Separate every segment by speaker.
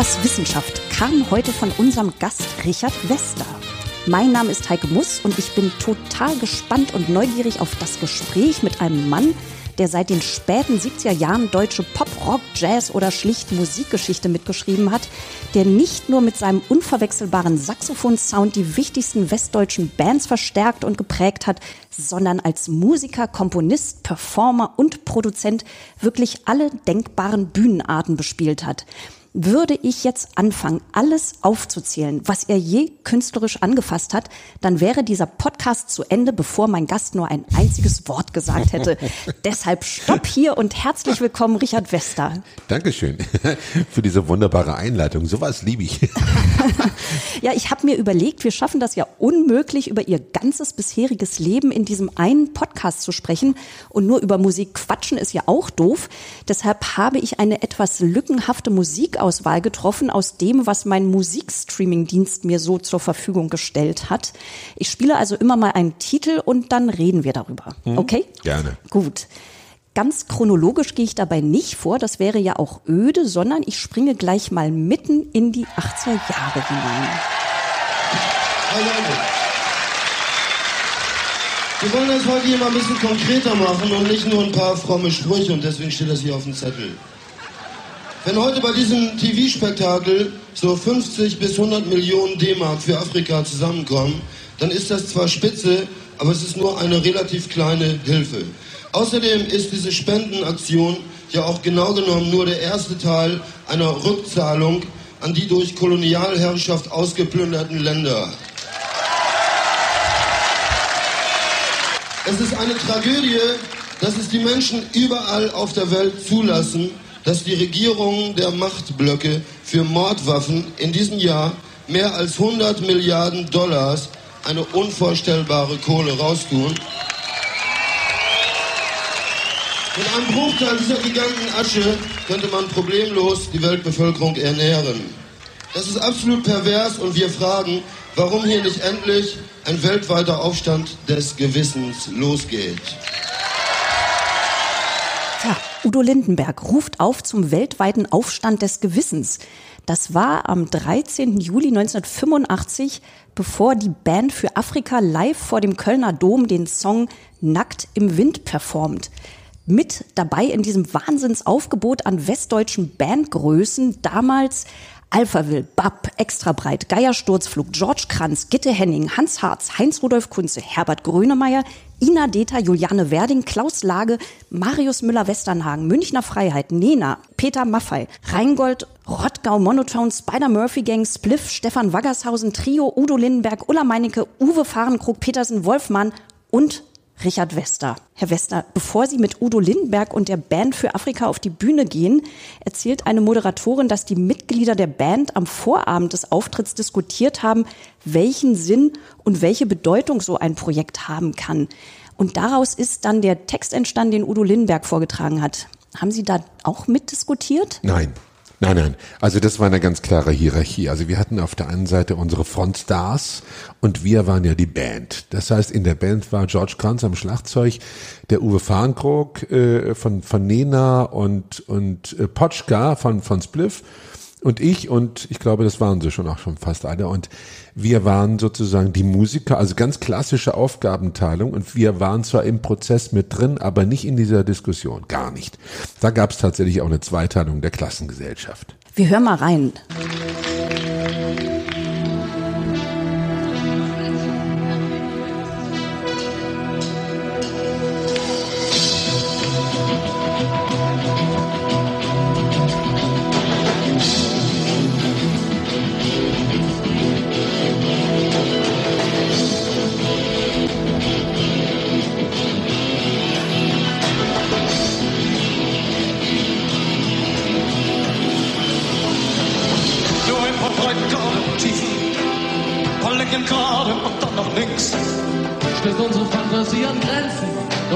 Speaker 1: was Wissenschaft kam heute von unserem Gast Richard Wester. Mein Name ist Heike Muss und ich bin total gespannt und neugierig auf das Gespräch mit einem Mann, der seit den späten 70er Jahren deutsche Pop, Rock, Jazz oder schlicht Musikgeschichte mitgeschrieben hat, der nicht nur mit seinem unverwechselbaren Saxophon-Sound die wichtigsten westdeutschen Bands verstärkt und geprägt hat, sondern als Musiker, Komponist, Performer und Produzent wirklich alle denkbaren Bühnenarten bespielt hat würde ich jetzt anfangen, alles aufzuzählen, was er je künstlerisch angefasst hat, dann wäre dieser Podcast zu Ende, bevor mein Gast nur ein einziges Wort gesagt hätte. Deshalb stopp hier und herzlich willkommen, Richard Wester.
Speaker 2: Dankeschön für diese wunderbare Einleitung. Sowas liebe ich.
Speaker 1: ja, ich habe mir überlegt, wir schaffen das ja unmöglich, über ihr ganzes bisheriges Leben in diesem einen Podcast zu sprechen. Und nur über Musik quatschen ist ja auch doof. Deshalb habe ich eine etwas lückenhafte Musik Musikauswahl getroffen aus dem, was mein Musikstreaming-Dienst mir so zur Verfügung gestellt hat. Ich spiele also immer mal einen Titel und dann reden wir darüber. Hm, okay?
Speaker 2: Gerne.
Speaker 1: Gut. Ganz chronologisch gehe ich dabei nicht vor, das wäre ja auch öde, sondern ich springe gleich mal mitten in die 80er Jahre hinein.
Speaker 3: Wir wollen das heute hier mal ein bisschen konkreter machen und nicht nur ein paar fromme Sprüche und deswegen steht das hier auf dem Zettel. Wenn heute bei diesem TV-Spektakel so 50 bis 100 Millionen D-Mark für Afrika zusammenkommen, dann ist das zwar spitze, aber es ist nur eine relativ kleine Hilfe. Außerdem ist diese Spendenaktion ja auch genau genommen nur der erste Teil einer Rückzahlung an die durch Kolonialherrschaft ausgeplünderten Länder. Es ist eine Tragödie, dass es die Menschen überall auf der Welt zulassen, dass die Regierungen der Machtblöcke für Mordwaffen in diesem Jahr mehr als 100 Milliarden Dollars, eine unvorstellbare Kohle, raustun. Mit einem Bruchteil dieser giganten Asche könnte man problemlos die Weltbevölkerung ernähren. Das ist absolut pervers und wir fragen, warum hier nicht endlich ein weltweiter Aufstand des Gewissens losgeht.
Speaker 1: Ja, Udo Lindenberg ruft auf zum weltweiten Aufstand des Gewissens. Das war am 13. Juli 1985, bevor die Band für Afrika live vor dem Kölner Dom den Song Nackt im Wind performt. Mit dabei in diesem Wahnsinnsaufgebot an westdeutschen Bandgrößen damals Alphaville, Bab, Extrabreit, Geiersturzflug, George Kranz, Gitte Henning, Hans Harz, Heinz-Rudolf Kunze, Herbert Grönemeyer, Ina Deta, Juliane Werding, Klaus Lage, Marius Müller-Westernhagen, Münchner Freiheit, Nena, Peter Maffei, Rheingold, Rottgau, Monotone, Spider-Murphy Gang, Spliff, Stefan Waggershausen, Trio, Udo Lindenberg, Ulla Meinecke, Uwe Fahrenkrug, Petersen, Wolfmann und Richard Wester. Herr Wester, bevor Sie mit Udo Lindenberg und der Band für Afrika auf die Bühne gehen, erzählt eine Moderatorin, dass die Mitglieder der Band am Vorabend des Auftritts diskutiert haben, welchen Sinn und welche Bedeutung so ein Projekt haben kann. Und daraus ist dann der Text entstanden, den Udo Lindenberg vorgetragen hat. Haben Sie da auch mitdiskutiert?
Speaker 2: Nein. Nein, nein. Also das war eine ganz klare Hierarchie. Also wir hatten auf der einen Seite unsere Frontstars und wir waren ja die Band. Das heißt, in der Band war George Kranz am Schlagzeug, der Uwe Fahrenkrog äh, von, von Nena und, und äh, Potschka von, von Spliff und ich und ich glaube, das waren sie schon auch schon fast alle und wir waren sozusagen die Musiker, also ganz klassische Aufgabenteilung und wir waren zwar im Prozess mit drin, aber nicht in dieser Diskussion, gar nicht. Da gab es tatsächlich auch eine Zweiteilung der Klassengesellschaft.
Speaker 1: Wir hören mal rein.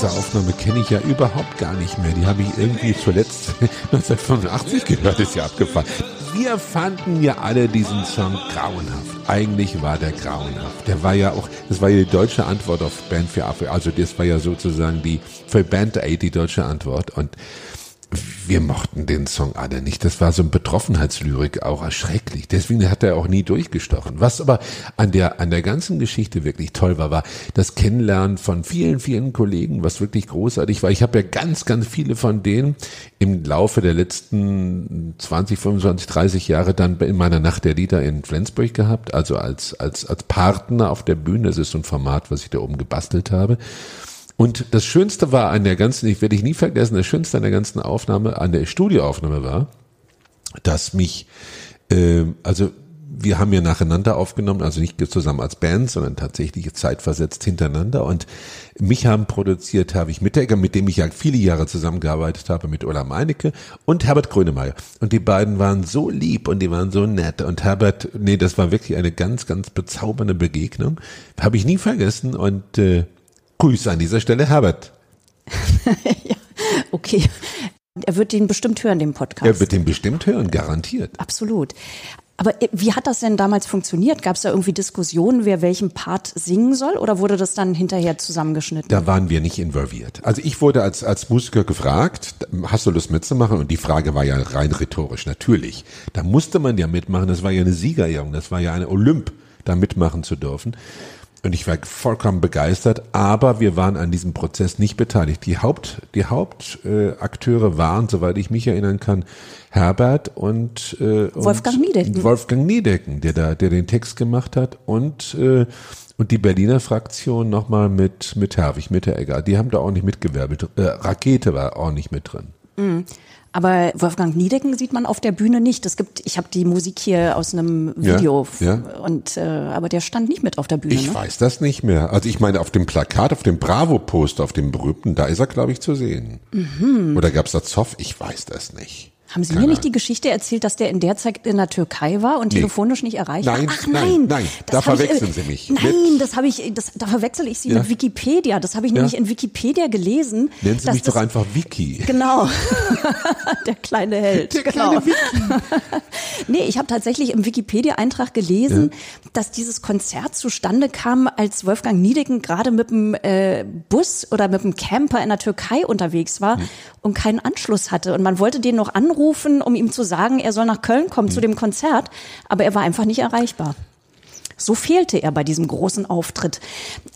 Speaker 2: Diese Aufnahme kenne ich ja überhaupt gar nicht mehr. Die habe ich irgendwie zuletzt 1985 gehört, ist ja abgefallen. Wir fanden ja alle diesen Song grauenhaft. Eigentlich war der grauenhaft. Der war ja auch, das war ja die deutsche Antwort auf Band für Afrika. Also das war ja sozusagen die, für Band Aid die deutsche Antwort. Und wir mochten den Song alle nicht. Das war so ein Betroffenheitslyrik auch erschrecklich. Deswegen hat er auch nie durchgestochen. Was aber an der, an der ganzen Geschichte wirklich toll war, war das Kennenlernen von vielen, vielen Kollegen, was wirklich großartig war. Ich habe ja ganz, ganz viele von denen im Laufe der letzten 20, 25, 30 Jahre dann in meiner Nacht der Lieder in Flensburg gehabt, also als, als, als Partner auf der Bühne. Das ist so ein Format, was ich da oben gebastelt habe. Und das Schönste war an der ganzen, ich werde ich nie vergessen, das Schönste an der ganzen Aufnahme, an der Studioaufnahme war, dass mich, äh, also wir haben ja nacheinander aufgenommen, also nicht zusammen als Band, sondern tatsächlich zeitversetzt hintereinander. Und mich haben produziert Herwig Mittegger, mit dem ich ja viele Jahre zusammengearbeitet habe, mit Ulla Meinecke und Herbert Grönemeyer. Und die beiden waren so lieb und die waren so nett. Und Herbert, nee, das war wirklich eine ganz, ganz bezaubernde Begegnung. Habe ich nie vergessen. Und äh, Grüße an dieser Stelle, Herbert.
Speaker 1: ja, okay. Er wird den bestimmt hören, den Podcast.
Speaker 2: Er wird den bestimmt hören, garantiert.
Speaker 1: Absolut. Aber äh, wie hat das denn damals funktioniert? Gab es da irgendwie Diskussionen, wer welchen Part singen soll oder wurde das dann hinterher zusammengeschnitten?
Speaker 2: Da waren wir nicht involviert. Also ich wurde als, als Musiker gefragt, hast du Lust mitzumachen? Und die Frage war ja rein rhetorisch, natürlich. Da musste man ja mitmachen, das war ja eine Siegerjung, das war ja eine Olymp, da mitmachen zu dürfen. Und ich war vollkommen begeistert, aber wir waren an diesem Prozess nicht beteiligt. Die Haupt, die Hauptakteure äh, waren, soweit ich mich erinnern kann, Herbert und,
Speaker 1: äh, Wolfgang und Niedecken.
Speaker 2: Wolfgang Niedecken, der da, der den Text gemacht hat und äh, und die Berliner Fraktion nochmal mit mit Herwig Mitteregger. Die haben da auch nicht mitgewerbelt. Äh, Rakete war auch nicht mit drin.
Speaker 1: Mhm. Aber Wolfgang Niedecken sieht man auf der Bühne nicht. Es gibt, ich habe die Musik hier aus einem Video
Speaker 2: ja,
Speaker 1: ja. und äh, aber der stand nicht mit auf der Bühne.
Speaker 2: Ich
Speaker 1: ne?
Speaker 2: weiß das nicht mehr. Also ich meine, auf dem Plakat, auf dem Bravo-Post, auf dem berühmten, da ist er, glaube ich, zu sehen. Mhm. Oder gab es da Zoff? Ich weiß das nicht.
Speaker 1: Haben Sie mir nicht die Geschichte erzählt, dass der in der Zeit in der Türkei war und nee. telefonisch nicht erreicht
Speaker 2: nein? Ach nein, nein, nein da verwechseln ich, Sie mich.
Speaker 1: Nein, mit das habe ich, das, da verwechsel ich Sie ja. mit Wikipedia. Das habe ich ja. nämlich in Wikipedia gelesen.
Speaker 2: Nennen Sie mich doch einfach Wiki.
Speaker 1: Genau, der kleine Held.
Speaker 2: Der
Speaker 1: genau.
Speaker 2: kleine Wiki.
Speaker 1: nee, ich habe tatsächlich im Wikipedia-Eintrag gelesen, ja. dass dieses Konzert zustande kam, als Wolfgang Niedecken gerade mit dem äh, Bus oder mit dem Camper in der Türkei unterwegs war hm. und keinen Anschluss hatte. Und man wollte den noch anrufen anrufen, um ihm zu sagen, er soll nach Köln kommen mhm. zu dem Konzert, aber er war einfach nicht erreichbar. So fehlte er bei diesem großen Auftritt.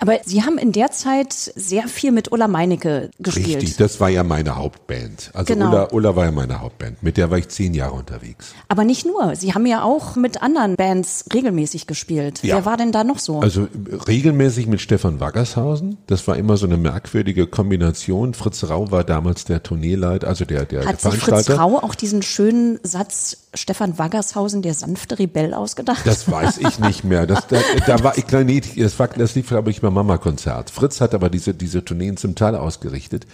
Speaker 1: Aber Sie haben in der Zeit sehr viel mit Ulla Meinecke gespielt.
Speaker 2: Richtig, das war ja meine Hauptband. Also
Speaker 1: genau.
Speaker 2: Ulla, Ulla war ja meine Hauptband. Mit der war ich zehn Jahre unterwegs.
Speaker 1: Aber nicht nur. Sie haben ja auch mit anderen Bands regelmäßig gespielt. Ja. Wer war denn da noch so?
Speaker 2: Also regelmäßig mit Stefan Waggershausen. Das war immer so eine merkwürdige Kombination. Fritz Rau war damals der Tourneeleiter, also der, der,
Speaker 1: Hat
Speaker 2: der.
Speaker 1: Fritz Rau auch diesen schönen Satz Stefan Waggershausen, der sanfte Rebell, ausgedacht?
Speaker 2: Das weiß ich nicht mehr. Das, da, da war ich klein, das, war, das lief, glaube ich, beim Mama-Konzert. Fritz hat aber diese, diese Tourneen zum Teil ausgerichtet.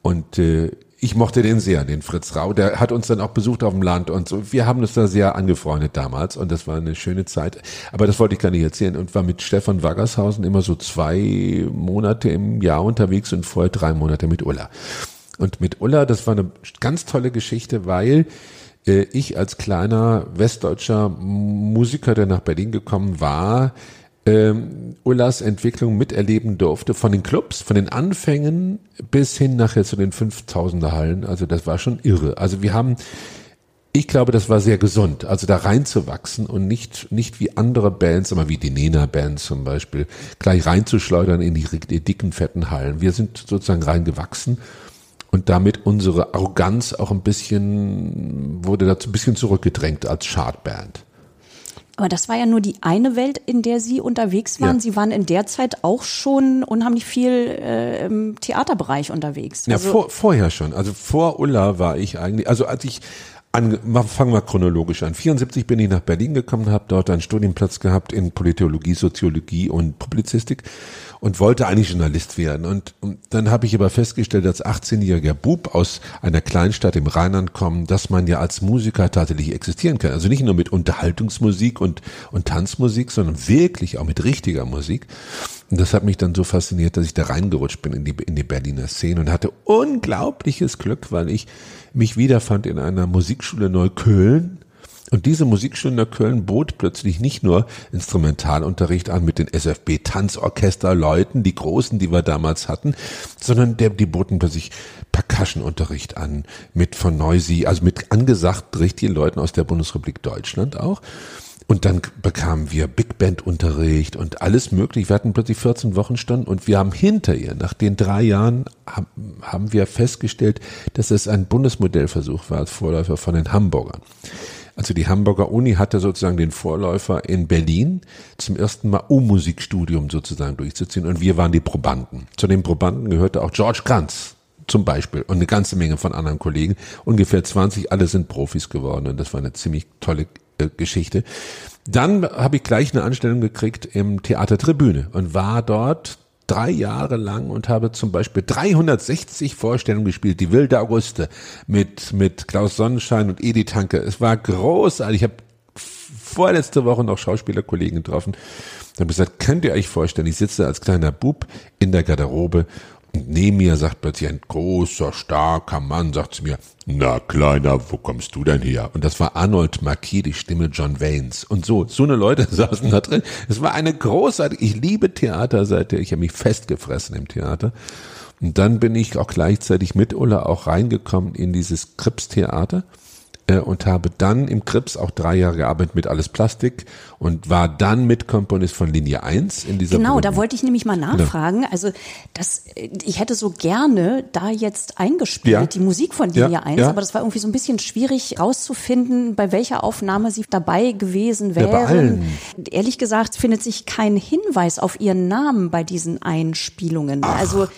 Speaker 2: Und äh, ich mochte den sehr, den Fritz Rau. Der hat uns dann auch besucht auf dem Land und so. Wir haben uns da sehr angefreundet damals und das war eine schöne Zeit. Aber das wollte ich gar nicht erzählen und war mit Stefan Waggershausen immer so zwei Monate im Jahr unterwegs und vorher drei Monate mit Ulla. Und mit Ulla, das war eine ganz tolle Geschichte, weil äh, ich als kleiner westdeutscher Musiker, der nach Berlin gekommen war, ähm, Ullas Entwicklung miterleben durfte, von den Clubs, von den Anfängen bis hin nachher zu den 5000er Hallen. Also das war schon irre. Also wir haben, ich glaube, das war sehr gesund, also da reinzuwachsen und nicht, nicht wie andere Bands, aber wie die Nena Band zum Beispiel, gleich reinzuschleudern in die, die dicken, fetten Hallen. Wir sind sozusagen reingewachsen und damit unsere Arroganz auch ein bisschen, wurde dazu ein bisschen zurückgedrängt als Chartband.
Speaker 1: Aber das war ja nur die eine Welt, in der Sie unterwegs waren. Ja. Sie waren in der Zeit auch schon unheimlich viel äh, im Theaterbereich unterwegs.
Speaker 2: Ja, also vor, vorher schon. Also vor Ulla war ich eigentlich, also als ich an, fangen wir chronologisch an. 74 bin ich nach Berlin gekommen, habe dort einen Studienplatz gehabt in Politologie, Soziologie und Publizistik und wollte eigentlich Journalist werden. Und, und dann habe ich aber festgestellt, als 18-jähriger Bub aus einer Kleinstadt im Rheinland kommen, dass man ja als Musiker tatsächlich existieren kann. Also nicht nur mit Unterhaltungsmusik und, und Tanzmusik, sondern wirklich auch mit richtiger Musik. Und das hat mich dann so fasziniert, dass ich da reingerutscht bin in die, in die Berliner Szene und hatte unglaubliches Glück, weil ich mich wiederfand in einer Musikschule Neukölln, und diese Musikschule in Köln bot plötzlich nicht nur Instrumentalunterricht an mit den SFB Tanzorchesterleuten, die großen, die wir damals hatten, sondern der, die boten plötzlich Percussionunterricht an mit von Noisy, also mit angesagt richtigen Leuten aus der Bundesrepublik Deutschland auch. Und dann bekamen wir Big Band Unterricht und alles möglich. Wir hatten plötzlich 14 Wochenstunden und wir haben hinter ihr, nach den drei Jahren, haben wir festgestellt, dass es ein Bundesmodellversuch war als Vorläufer von den Hamburgern. Also die Hamburger Uni hatte sozusagen den Vorläufer in Berlin zum ersten Mal U-Musikstudium sozusagen durchzuziehen und wir waren die Probanden. Zu den Probanden gehörte auch George Kranz zum Beispiel und eine ganze Menge von anderen Kollegen. Ungefähr 20, alle sind Profis geworden und das war eine ziemlich tolle äh, Geschichte. Dann habe ich gleich eine Anstellung gekriegt im Theater Tribüne und war dort drei Jahre lang und habe zum Beispiel 360 Vorstellungen gespielt. Die Wilde Auguste mit, mit Klaus Sonnenschein und Edi Tanke. Es war großartig. Ich habe vorletzte Woche noch Schauspielerkollegen getroffen. Dann habe ich gesagt, könnt ihr euch vorstellen, ich sitze als kleiner Bub in der Garderobe und neben mir sagt plötzlich ein großer, starker Mann, sagt zu mir, na Kleiner, wo kommst du denn her? Und das war Arnold Marquis, die Stimme John Waynes. Und so, so eine Leute saßen da drin. Es war eine großartige, ich liebe Theater seither, ich habe mich festgefressen im Theater. Und dann bin ich auch gleichzeitig mit Ulla auch reingekommen in dieses Krips-Theater äh, und habe dann im Krips auch drei Jahre gearbeitet mit Alles Plastik und war dann Mitkomponist von Linie 1 in dieser
Speaker 1: Genau,
Speaker 2: Probe.
Speaker 1: da wollte ich nämlich mal nachfragen. Also das, ich hätte so gerne da jetzt eingespielt,
Speaker 2: Ja.
Speaker 1: die Musik von Linie
Speaker 2: Ja,
Speaker 1: 1,
Speaker 2: ja.
Speaker 1: aber das war irgendwie so ein bisschen schwierig rauszufinden, bei welcher Aufnahme sie dabei gewesen
Speaker 2: Ja,
Speaker 1: wären.
Speaker 2: allen.
Speaker 1: Ehrlich gesagt findet sich kein Hinweis auf ihren Namen bei diesen Einspielungen. also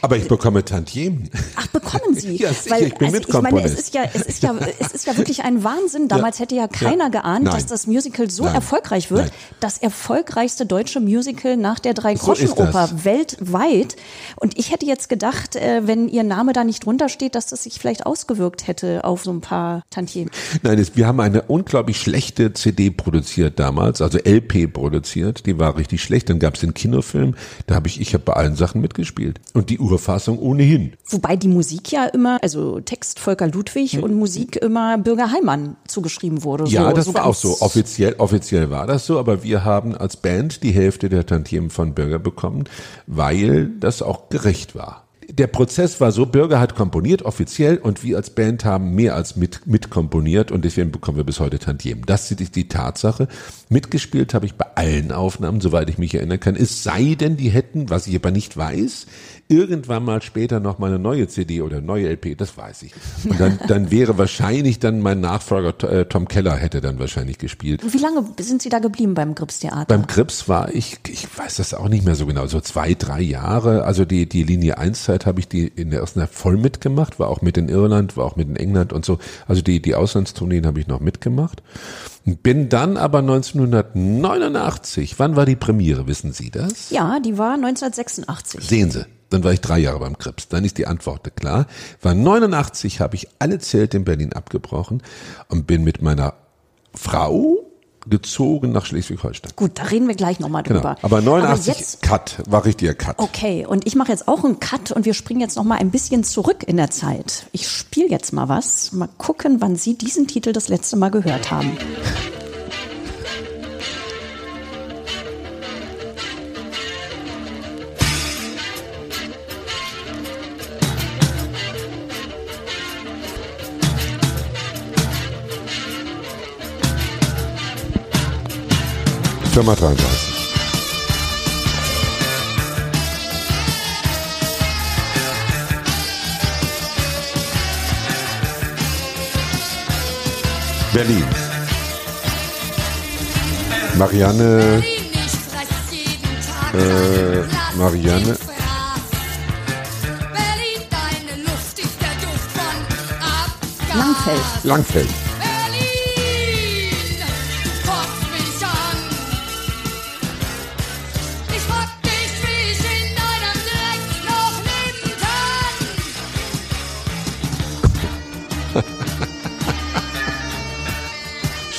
Speaker 2: Aber ich bekomme Tantiemen.
Speaker 1: Ach, bekommen Sie?
Speaker 2: Ja, sicher, ich bin
Speaker 1: also ich meine,
Speaker 2: Mitkomponist.
Speaker 1: es ist ja, es ist ja, es ist ja wirklich ein Wahnsinn. Damals hätte ja keiner geahnt,
Speaker 2: Nein.
Speaker 1: dass das Musical so
Speaker 2: Nein.
Speaker 1: erfolgreich wird.
Speaker 2: Nein.
Speaker 1: Das erfolgreichste deutsche Musical nach der
Speaker 2: So
Speaker 1: Drei-Groschen-Oper
Speaker 2: das.
Speaker 1: weltweit. Und ich hätte jetzt gedacht, äh, wenn Ihr Name da nicht drunter steht, dass das sich vielleicht ausgewirkt hätte auf so ein paar Tantiemen.
Speaker 2: Nein, es, wir haben eine unglaublich schlechte CD produziert damals, also LP produziert, die war richtig schlecht. Dann gab es den Kinofilm, da habe ich, ich habe bei allen Sachen mitgespielt. Und die Urfassung ohnehin.
Speaker 1: Wobei die Musik ja immer, also Text Volker Ludwig und Musik immer Bürger Heimann zugeschrieben wurde.
Speaker 2: Ja,
Speaker 1: so,
Speaker 2: das
Speaker 1: so
Speaker 2: war auch so. Offiziell, offiziell war das so, aber wir haben als Band die Hälfte der Tantiemen von Bürger bekommen, weil das auch gerecht war. Der Prozess war so, Bürger hat komponiert offiziell und wir als Band haben mehr als mit, mitkomponiert und deswegen bekommen wir bis heute Tantiemen. Das ist die Tatsache. Mitgespielt habe ich bei allen Aufnahmen, soweit ich mich erinnern kann. Es sei denn, die hätten, was ich aber nicht weiß, irgendwann mal später noch mal eine neue CD oder eine neue LP, das weiß ich. Und dann, dann wäre wahrscheinlich dann mein Nachfolger äh, Tom Keller hätte dann wahrscheinlich gespielt.
Speaker 1: Wie lange sind Sie da geblieben beim Gripstheater?
Speaker 2: Beim Krips war ich, ich weiß das auch nicht mehr so genau, so zwei, drei Jahre. Also die, die Linie 1 Zeit habe ich die in der ersten Zeit voll mitgemacht, war auch mit in Irland, war auch mit in England und so. Also die, die Auslandstourneen habe ich noch mitgemacht. Bin dann aber 1989, wann war die Premiere, wissen Sie das?
Speaker 1: Ja, die war 1986.
Speaker 2: Sehen Sie, dann war ich drei Jahre beim Krips. Dann ist die Antwort klar. War 89, habe ich alle Zelte in Berlin abgebrochen und bin mit meiner Frau gezogen nach Schleswig-Holstein.
Speaker 1: Gut, da reden wir gleich nochmal
Speaker 2: Genau.
Speaker 1: drüber.
Speaker 2: Aber 89
Speaker 1: jetzt,
Speaker 2: Cut, war richtiger Cut.
Speaker 1: okay, und ich mache jetzt auch einen Cut und wir springen jetzt nochmal ein bisschen zurück in der Zeit. Ich spiele jetzt mal was. Mal gucken, wann Sie diesen Titel das letzte Mal gehört haben.
Speaker 2: Firma 33. Berlin. Marianne,
Speaker 4: Äh,
Speaker 2: Marianne.
Speaker 4: Berlin, deine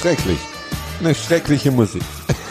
Speaker 2: schrecklich. Eine schreckliche Musik.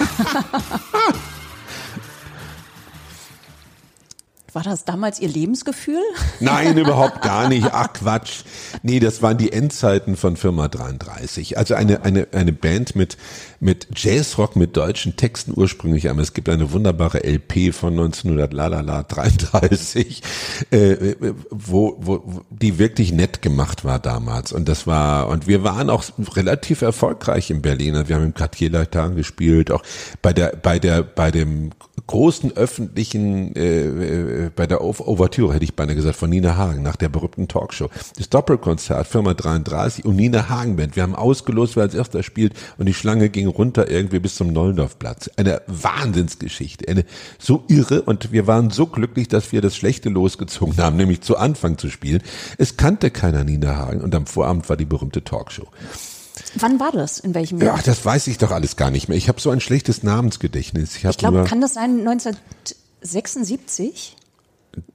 Speaker 1: War das damals Ihr Lebensgefühl?
Speaker 2: Nein, überhaupt gar nicht. Ach Quatsch. Nee, das waren die Endzeiten von Firma 33. Also eine, eine, eine Band mit, mit Jazzrock mit deutschen Texten ursprünglich. Aber es gibt eine wunderbare LP von 1933, äh, wo, wo, die wirklich nett gemacht war damals. Und das war, und wir waren auch relativ erfolgreich in Berlin. Wir haben im Quartierleitern gespielt, auch bei der, bei der, bei dem großen öffentlichen, äh, äh, bei der Ouvertüre hätte ich beinahe gesagt, von Nina Hagen nach der berühmten Talkshow. Das Doppelkonzert, Firma 33 und Nina Hagen Band. Wir haben ausgelost, wer als erster spielt und die Schlange ging runter irgendwie bis zum Nollendorfplatz. Eine Wahnsinnsgeschichte, eine so irre und wir waren so glücklich, dass wir das Schlechte losgezogen haben, nämlich zu Anfang zu spielen. Es kannte keiner Nina Hagen und am Vorabend war die berühmte Talkshow.
Speaker 1: Wann war das? In welchem Jahr?
Speaker 2: Ja, das weiß ich doch alles gar nicht mehr. Ich habe so ein schlechtes Namensgedächtnis. Ich,
Speaker 1: ich glaube, kann das sein 1976?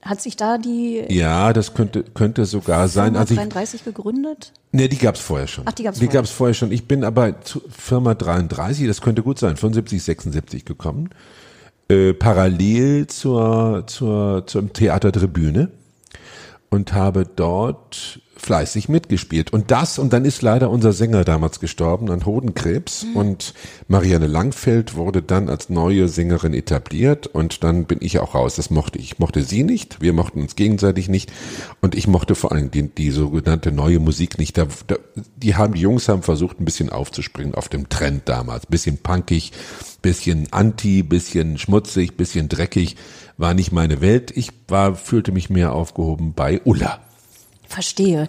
Speaker 1: Hat sich da die
Speaker 2: Ja, das könnte, könnte sogar sein. Also ich,
Speaker 1: 33 gegründet?
Speaker 2: nee, die gab's vorher schon.
Speaker 1: Ach, die gab's
Speaker 2: Die
Speaker 1: vorher.
Speaker 2: gab's vorher schon. Ich bin aber zu Firma 33, das könnte gut sein, 75, 76 gekommen. Äh, parallel zur, zur, zum Theater Tribüne und habe dort fleißig mitgespielt. Und das, und dann ist leider unser Sänger damals gestorben an Hodenkrebs und Marianne Langfeld wurde dann als neue Sängerin etabliert und dann bin ich auch raus. Das mochte ich. Ich mochte sie nicht, wir mochten uns gegenseitig nicht und ich mochte vor allem die, die sogenannte neue Musik nicht. Da, da, die haben, die Jungs haben versucht, ein bisschen aufzuspringen auf dem Trend damals. Bisschen punkig, bisschen anti, bisschen schmutzig, bisschen dreckig. War nicht meine Welt. Ich war, fühlte mich mehr aufgehoben bei Ulla.
Speaker 1: Verstehe.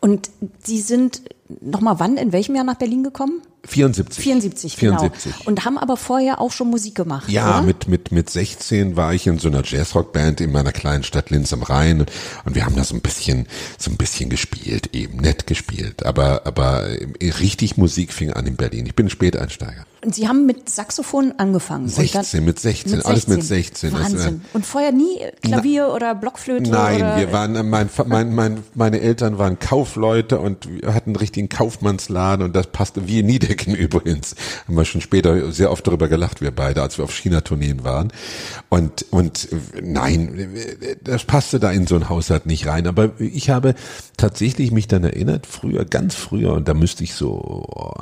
Speaker 1: Und Sie sind nochmal wann, in welchem Jahr nach Berlin gekommen?
Speaker 2: 74.
Speaker 1: 74,
Speaker 2: 74.
Speaker 1: genau. Und haben aber vorher auch schon Musik gemacht,
Speaker 2: Ja,
Speaker 1: oder?
Speaker 2: mit, mit, mit 16 war ich in so einer Jazzrock-Band in meiner kleinen Stadt Linz am Rhein und, und wir haben da so ein bisschen, so ein bisschen gespielt, eben nett gespielt. Aber, aber äh, richtig Musik fing an in Berlin. Ich bin Späteinsteiger.
Speaker 1: Und Sie haben mit Saxophon angefangen. Und
Speaker 2: 16, mit 16, alles mit 16. Das, äh,
Speaker 1: Wahnsinn. Und vorher nie Klavier oder Blockflöte?
Speaker 2: Nein,
Speaker 1: oder
Speaker 2: wir waren, äh, mein, mein, mein, meine Eltern waren Kaufleute und wir hatten einen richtigen Kaufmannsladen und das passte wie Niedecken übrigens. Haben wir schon später sehr oft darüber gelacht, wir beide, als wir auf China-Tourneen waren. Und, und nein, das passte da in so ein Haushalt nicht rein. Aber ich habe tatsächlich mich dann erinnert, früher, ganz früher, und da müsste ich so,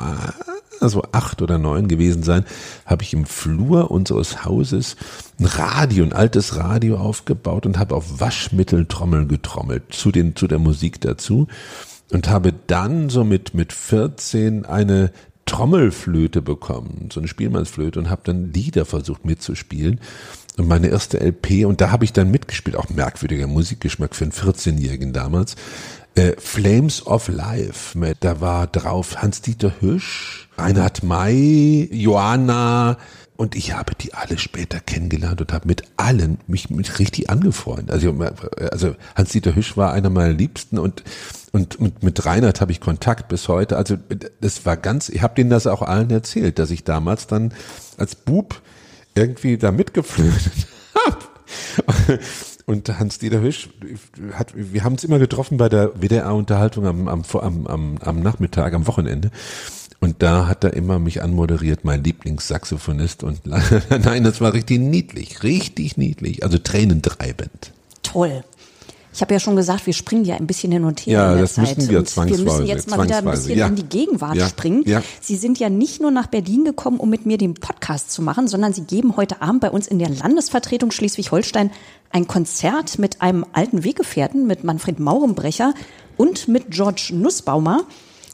Speaker 2: also acht oder neun gewesen sein, habe ich im Flur unseres Hauses ein Radio, ein altes Radio aufgebaut und habe auf Waschmitteltrommeln getrommelt zu den zu der Musik dazu und habe dann so mit mit 14 eine Trommelflöte bekommen, so eine Spielmannsflöte und habe dann Lieder versucht mitzuspielen. Und meine erste LP, und da habe ich dann mitgespielt, auch merkwürdiger Musikgeschmack für einen 14-Jährigen damals. Äh, Flames of Life, mit, da war drauf Hans-Dieter Hüsch, Reinhard May, Joanna, und ich habe die alle später kennengelernt und habe mit allen mich mit richtig angefreundet. Also, also Hans-Dieter Hüsch war einer meiner Liebsten und, und, und mit Reinhard habe ich Kontakt bis heute. Also das war ganz, ich habe denen das auch allen erzählt, dass ich damals dann als Bub irgendwie da mitgeflötet habe. Und Hans-Dieter Hüsch hat, wir haben uns immer getroffen bei der WDR-Unterhaltung am, am, am, am, Nachmittag, am Wochenende. Und da hat er immer mich anmoderiert, mein Lieblingssaxophonist. Und nein, das war richtig niedlich, richtig niedlich, also tränentreibend.
Speaker 1: Toll. Ich habe ja schon gesagt, wir springen ja ein bisschen hin und her
Speaker 2: Ja,
Speaker 1: in der
Speaker 2: das
Speaker 1: Zeit.
Speaker 2: müssen wir
Speaker 1: Und wir müssen
Speaker 2: zwangsweise,
Speaker 1: jetzt mal wieder ein
Speaker 2: zwangsweise,
Speaker 1: bisschen
Speaker 2: ja.
Speaker 1: in die Gegenwart
Speaker 2: Ja,
Speaker 1: springen.
Speaker 2: ja.
Speaker 1: Sie sind ja nicht nur nach Berlin gekommen, um mit mir den Podcast zu machen, sondern Sie geben heute Abend bei uns in der Landesvertretung Schleswig-Holstein ein Konzert mit einem alten Weggefährten, mit Manfred Maurenbrecher und mit George Nussbaumer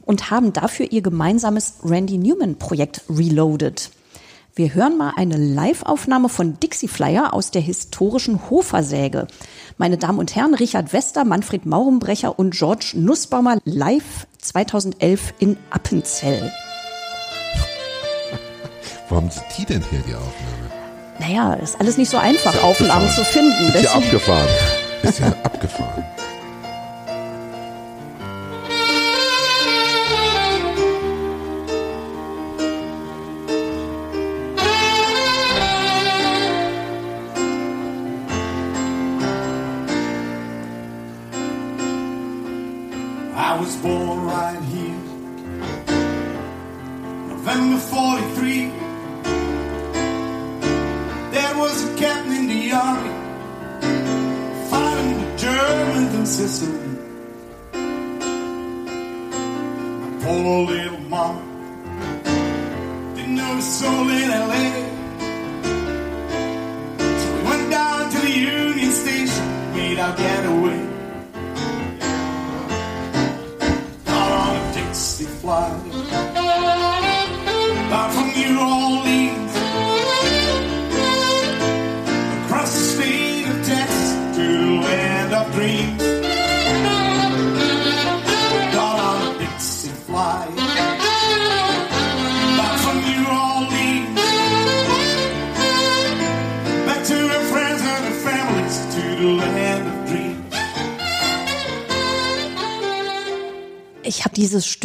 Speaker 1: und haben dafür ihr gemeinsames Randy Newman-Projekt Reloaded. Wir hören mal eine Live-Aufnahme von Dixie Flyer aus der historischen Hofersäge. Meine Damen und Herren, Richard Wester, Manfred Maurenbrecher und George Nussbaumer live 2011 in Appenzell.
Speaker 2: Wo haben Sie die denn hier, die Aufnahme?
Speaker 1: Naja, ist alles nicht so einfach, Aufnahmen zu finden.
Speaker 2: Ist ja abgefahren. Ist ja abgefahren.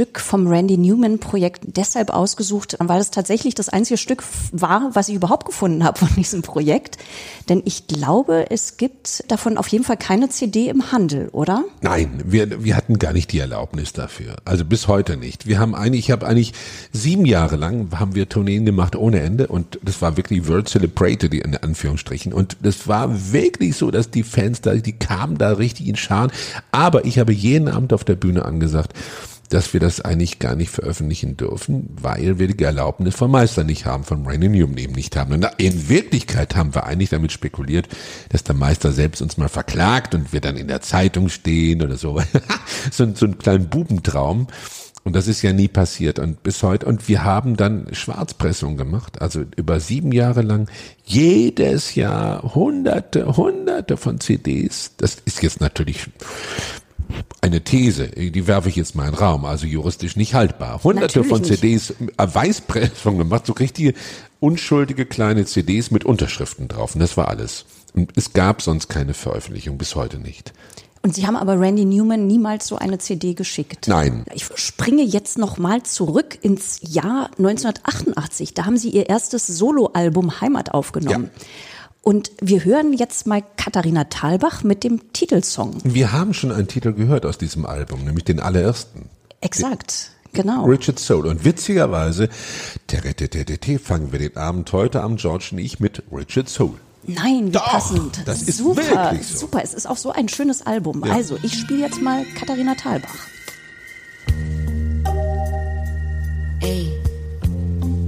Speaker 1: Stück vom Randy Newman Projekt deshalb ausgesucht, weil es tatsächlich das einzige Stück war, was ich überhaupt gefunden habe von diesem Projekt. Denn ich glaube, es gibt davon auf jeden Fall keine CD im Handel, oder?
Speaker 2: Nein, wir, wir hatten gar nicht die Erlaubnis dafür. Also bis heute nicht. Wir haben eigentlich, ich habe eigentlich sieben Jahre lang haben wir Tourneen gemacht ohne Ende und das war wirklich World Celebrated in Anführungsstrichen und das war wirklich so, dass die Fans da, die kamen da richtig in Scharen. Aber ich habe jeden Abend auf der Bühne angesagt, dass wir das eigentlich gar nicht veröffentlichen dürfen, weil wir die Erlaubnis vom Meister nicht haben, von Rain Newman eben nicht haben. Und in Wirklichkeit haben wir eigentlich damit spekuliert, dass der Meister selbst uns mal verklagt und wir dann in der Zeitung stehen oder so. so, so einen kleinen Bubentraum. Und das ist ja nie passiert und bis heute. Und wir haben dann Schwarzpressung gemacht, also über sieben Jahre lang jedes Jahr hunderte, hunderte von CDs. Das ist jetzt natürlich eine These, die werfe ich jetzt mal in den Raum, also juristisch nicht haltbar. Hunderte
Speaker 1: Natürlich
Speaker 2: von. CDs, äh, Weißpressung gemacht, so richtige unschuldige kleine CDs mit Unterschriften drauf. Und das war alles. Und es gab sonst keine Veröffentlichung, bis heute nicht.
Speaker 1: Und Sie haben aber Randy Newman niemals so eine CD geschickt.
Speaker 2: Nein.
Speaker 1: Ich springe jetzt noch mal zurück ins Jahr 1988. Da haben Sie Ihr erstes Soloalbum Heimat aufgenommen.
Speaker 2: Ja.
Speaker 1: Und wir hören jetzt mal Katharina Thalbach mit dem Titelsong.
Speaker 2: Wir haben schon einen Titel gehört aus diesem Album, nämlich den allerersten.
Speaker 1: Exakt, genau.
Speaker 2: Richard Soul. Und witzigerweise, fangen wir den Abend heute am George und ich mit Richard Soul.
Speaker 1: Nein, wie
Speaker 2: Doch,
Speaker 1: passend.
Speaker 2: das ist
Speaker 1: super,
Speaker 2: wirklich so.
Speaker 1: super. Es ist auch so ein schönes Album.
Speaker 2: Ja.
Speaker 1: Also, ich spiele jetzt mal Katharina Thalbach.
Speaker 5: Ey,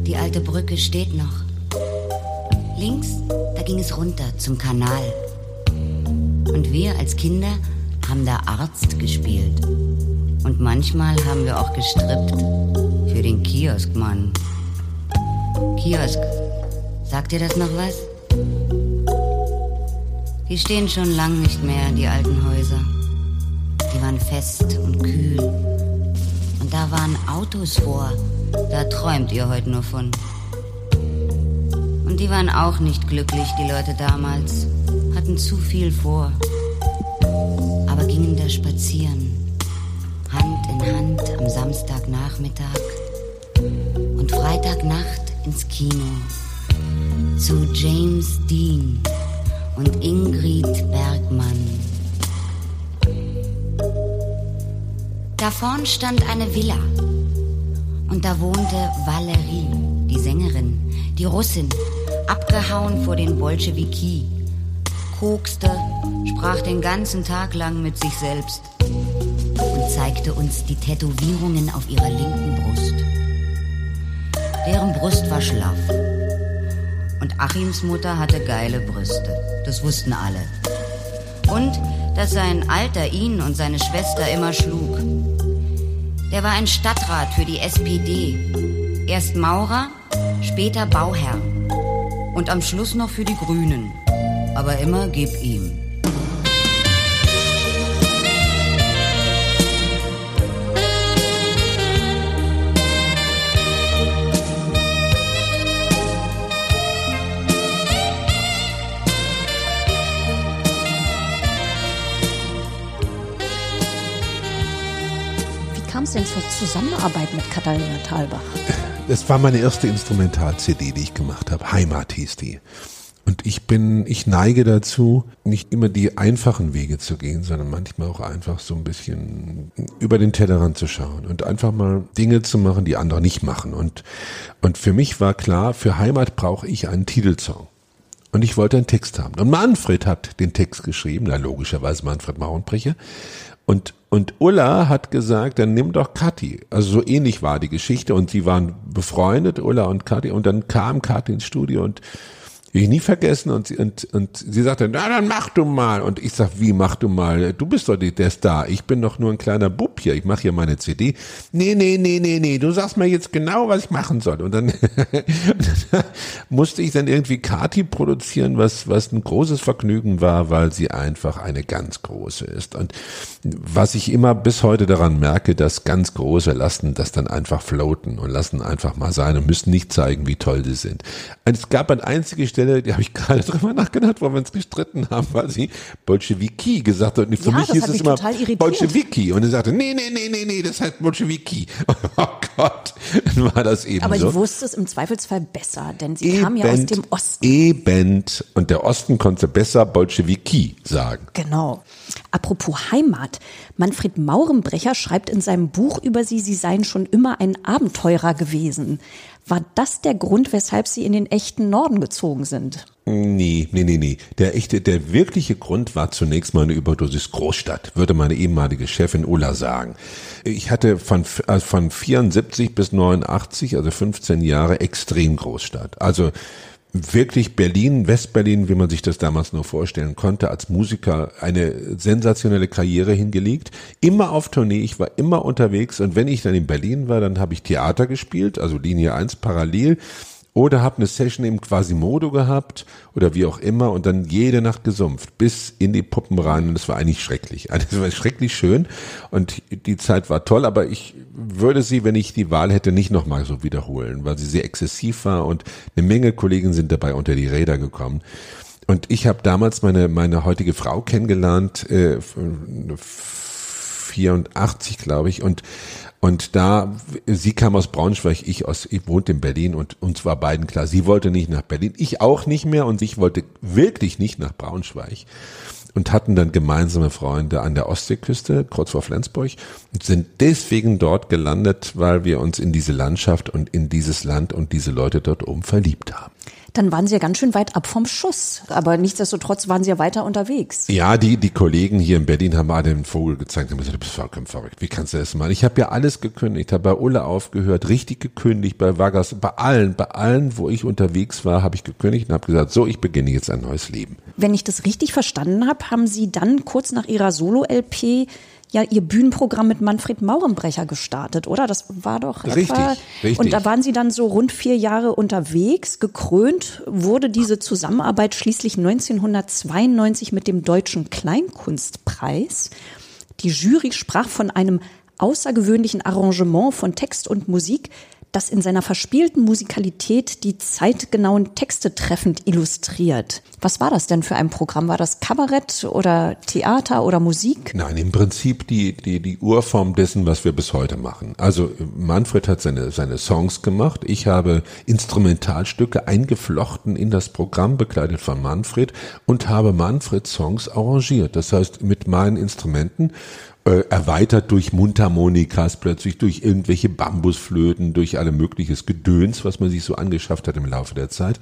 Speaker 5: die alte Brücke steht noch. Links, da ging es runter zum Kanal. Und wir als Kinder haben da Arzt gespielt. Und manchmal haben wir auch gestrippt. Für den Kioskmann. Kiosk, sagt dir das noch was? Die stehen schon lang nicht mehr, die alten Häuser. Die waren fest und kühl. Und da waren Autos vor. Da träumt ihr heute nur von. Und die waren auch nicht glücklich, die Leute damals. Hatten zu viel vor. Aber gingen da spazieren. Hand in Hand am Samstagnachmittag. Und Freitagnacht ins Kino. Zu James Dean und Ingrid Bergmann. Da vorn stand eine Villa. Und da wohnte Valerie, die Sängerin, die Russin, abgehauen vor den Bolschewiki. Kokste, sprach den ganzen Tag lang mit sich selbst und zeigte uns die Tätowierungen auf ihrer linken Brust. Deren Brust war schlaff. Und Achims Mutter hatte geile Brüste. Das wussten alle. Und dass sein Alter ihn und seine Schwester immer schlug. Der war ein Stadtrat für die SPD. Erst Maurer, später Bauherr. Und am Schluss noch für die Grünen. Aber immer gib ihm.
Speaker 1: Wie kam es denn zur Zusammenarbeit mit Katharina Thalbach?
Speaker 2: Das war meine erste Instrumental-CD, die ich gemacht habe. Heimat hieß die. Und ich bin, ich neige dazu, nicht immer die einfachen Wege zu gehen, sondern manchmal auch einfach so ein bisschen über den Tellerrand zu schauen und einfach mal Dinge zu machen, die andere nicht machen. Und, und für mich war klar, für Heimat brauche ich einen Titelsong. Und ich wollte einen Text haben. Und Manfred hat den Text geschrieben, na logischerweise Manfred Maurenbrecher. Und, und Ulla hat gesagt, dann nimm doch Kathi. Also so ähnlich war die Geschichte und sie waren befreundet, Ulla und Kathi. Und dann kam Kathi ins Studio und ich nie vergessen und sie, und, und sie sagte, na dann mach du mal. Und ich sag, wie mach du mal? Du bist doch die, der Star. Ich bin doch nur ein kleiner Bub hier. Ich mache hier meine CD. Nee, nee, nee, nee, nee. Du sagst mir jetzt genau, was ich machen soll. Und dann, musste ich dann irgendwie Kati produzieren, was, was ein großes Vergnügen war, weil sie einfach eine ganz große ist. Und was ich immer bis heute daran merke, dass ganz große lassen das dann einfach floaten und lassen einfach mal sein und müssen nicht zeigen, wie toll sie sind. Es gab eine einzige Stelle, Stelle, die habe ich gerade drüber nachgedacht, wo wir uns gestritten haben, weil sie Bolschewiki gesagt hat. Und für
Speaker 1: Ja,
Speaker 2: mich
Speaker 1: hat
Speaker 2: es immer. Bolschewiki. Und er sagte, nee, nee, nee, nee, nee, das heißt Bolschewiki. Oh Gott, dann war das eben
Speaker 1: Aber
Speaker 2: so.
Speaker 1: die wusste es im Zweifelsfall besser, denn sie kam ja aus
Speaker 2: Eben,
Speaker 1: dem Osten.
Speaker 2: Eben. Und der Osten konnte besser Bolschewiki sagen.
Speaker 1: Genau. Apropos Heimat. Manfred Maurenbrecher schreibt in seinem Buch über sie, sie seien schon immer ein Abenteurer gewesen. War das der Grund, weshalb sie in den echten Norden gezogen sind?
Speaker 2: Nee, nee, nee, nee. Der echte, der wirkliche Grund war zunächst mal eine Überdosis Großstadt, würde meine ehemalige Chefin Ulla sagen. Ich hatte von, äh, von 74 bis 89, also 15 Jahre, extrem Großstadt. Also wirklich Berlin, Westberlin, wie man sich das damals nur vorstellen konnte, als Musiker eine sensationelle Karriere hingelegt. Immer auf Tournee, ich war immer unterwegs und wenn ich dann in Berlin war, dann habe ich Theater gespielt, also Linie 1 parallel oder habe eine Session im Quasimodo gehabt oder wie auch immer und dann jede Nacht gesumpft bis in die Puppen rein und es war eigentlich schrecklich. Also es war schrecklich schön und die Zeit war toll, aber ich würde sie, wenn ich die Wahl hätte, nicht nochmal so wiederholen, weil sie sehr exzessiv war und eine Menge Kollegen sind dabei unter die Räder gekommen. Und ich habe damals meine meine heutige Frau kennengelernt, äh, 84 glaube ich und und da, sie kam aus Braunschweig, ich aus, ich wohnte in Berlin und uns war beiden klar, sie wollte nicht nach Berlin, ich auch nicht mehr und ich wollte wirklich nicht nach Braunschweig und hatten dann gemeinsame Freunde an der Ostseeküste, kurz vor Flensburg und sind deswegen dort gelandet, weil wir uns in diese Landschaft und in dieses Land und diese Leute dort oben verliebt haben.
Speaker 1: Dann waren sie ja ganz schön weit ab vom Schuss. Aber nichtsdestotrotz waren sie ja weiter unterwegs.
Speaker 2: Ja, die, die Kollegen hier in Berlin haben alle den Vogel gezeigt und gesagt, du bist vollkommen verrückt. Wie kannst du das machen? Ich habe ja alles gekündigt, habe bei Ulle aufgehört, richtig gekündigt, bei Vargas, bei allen, bei allen, wo ich unterwegs war, habe ich gekündigt und habe gesagt, so, ich beginne jetzt ein neues Leben.
Speaker 1: Wenn ich das richtig verstanden habe, haben sie dann kurz nach ihrer Solo-LP ja ihr Bühnenprogramm mit Manfred Maurenbrecher gestartet, oder? Das war doch
Speaker 2: Richtig,
Speaker 1: etwa.
Speaker 2: richtig.
Speaker 1: Und da waren sie dann so rund vier Jahre unterwegs. Gekrönt wurde diese Zusammenarbeit schließlich 1992 mit dem Deutschen Kleinkunstpreis. Die Jury sprach von einem außergewöhnlichen Arrangement von Text und Musik, das in seiner verspielten Musikalität die zeitgenauen Texte treffend illustriert. Was war das denn für ein Programm? War das Kabarett oder Theater oder Musik?
Speaker 2: Nein, im Prinzip die, die, die Urform dessen, was wir bis heute machen. Also Manfred hat seine, seine Songs gemacht. Ich habe Instrumentalstücke eingeflochten in das Programm, begleitet von Manfred und habe Manfred Songs arrangiert. Das heißt, mit meinen Instrumenten äh, erweitert durch Mundharmonikas, plötzlich durch irgendwelche Bambusflöten, durch alle mögliches Gedöns, was man sich so angeschafft hat im Laufe der Zeit,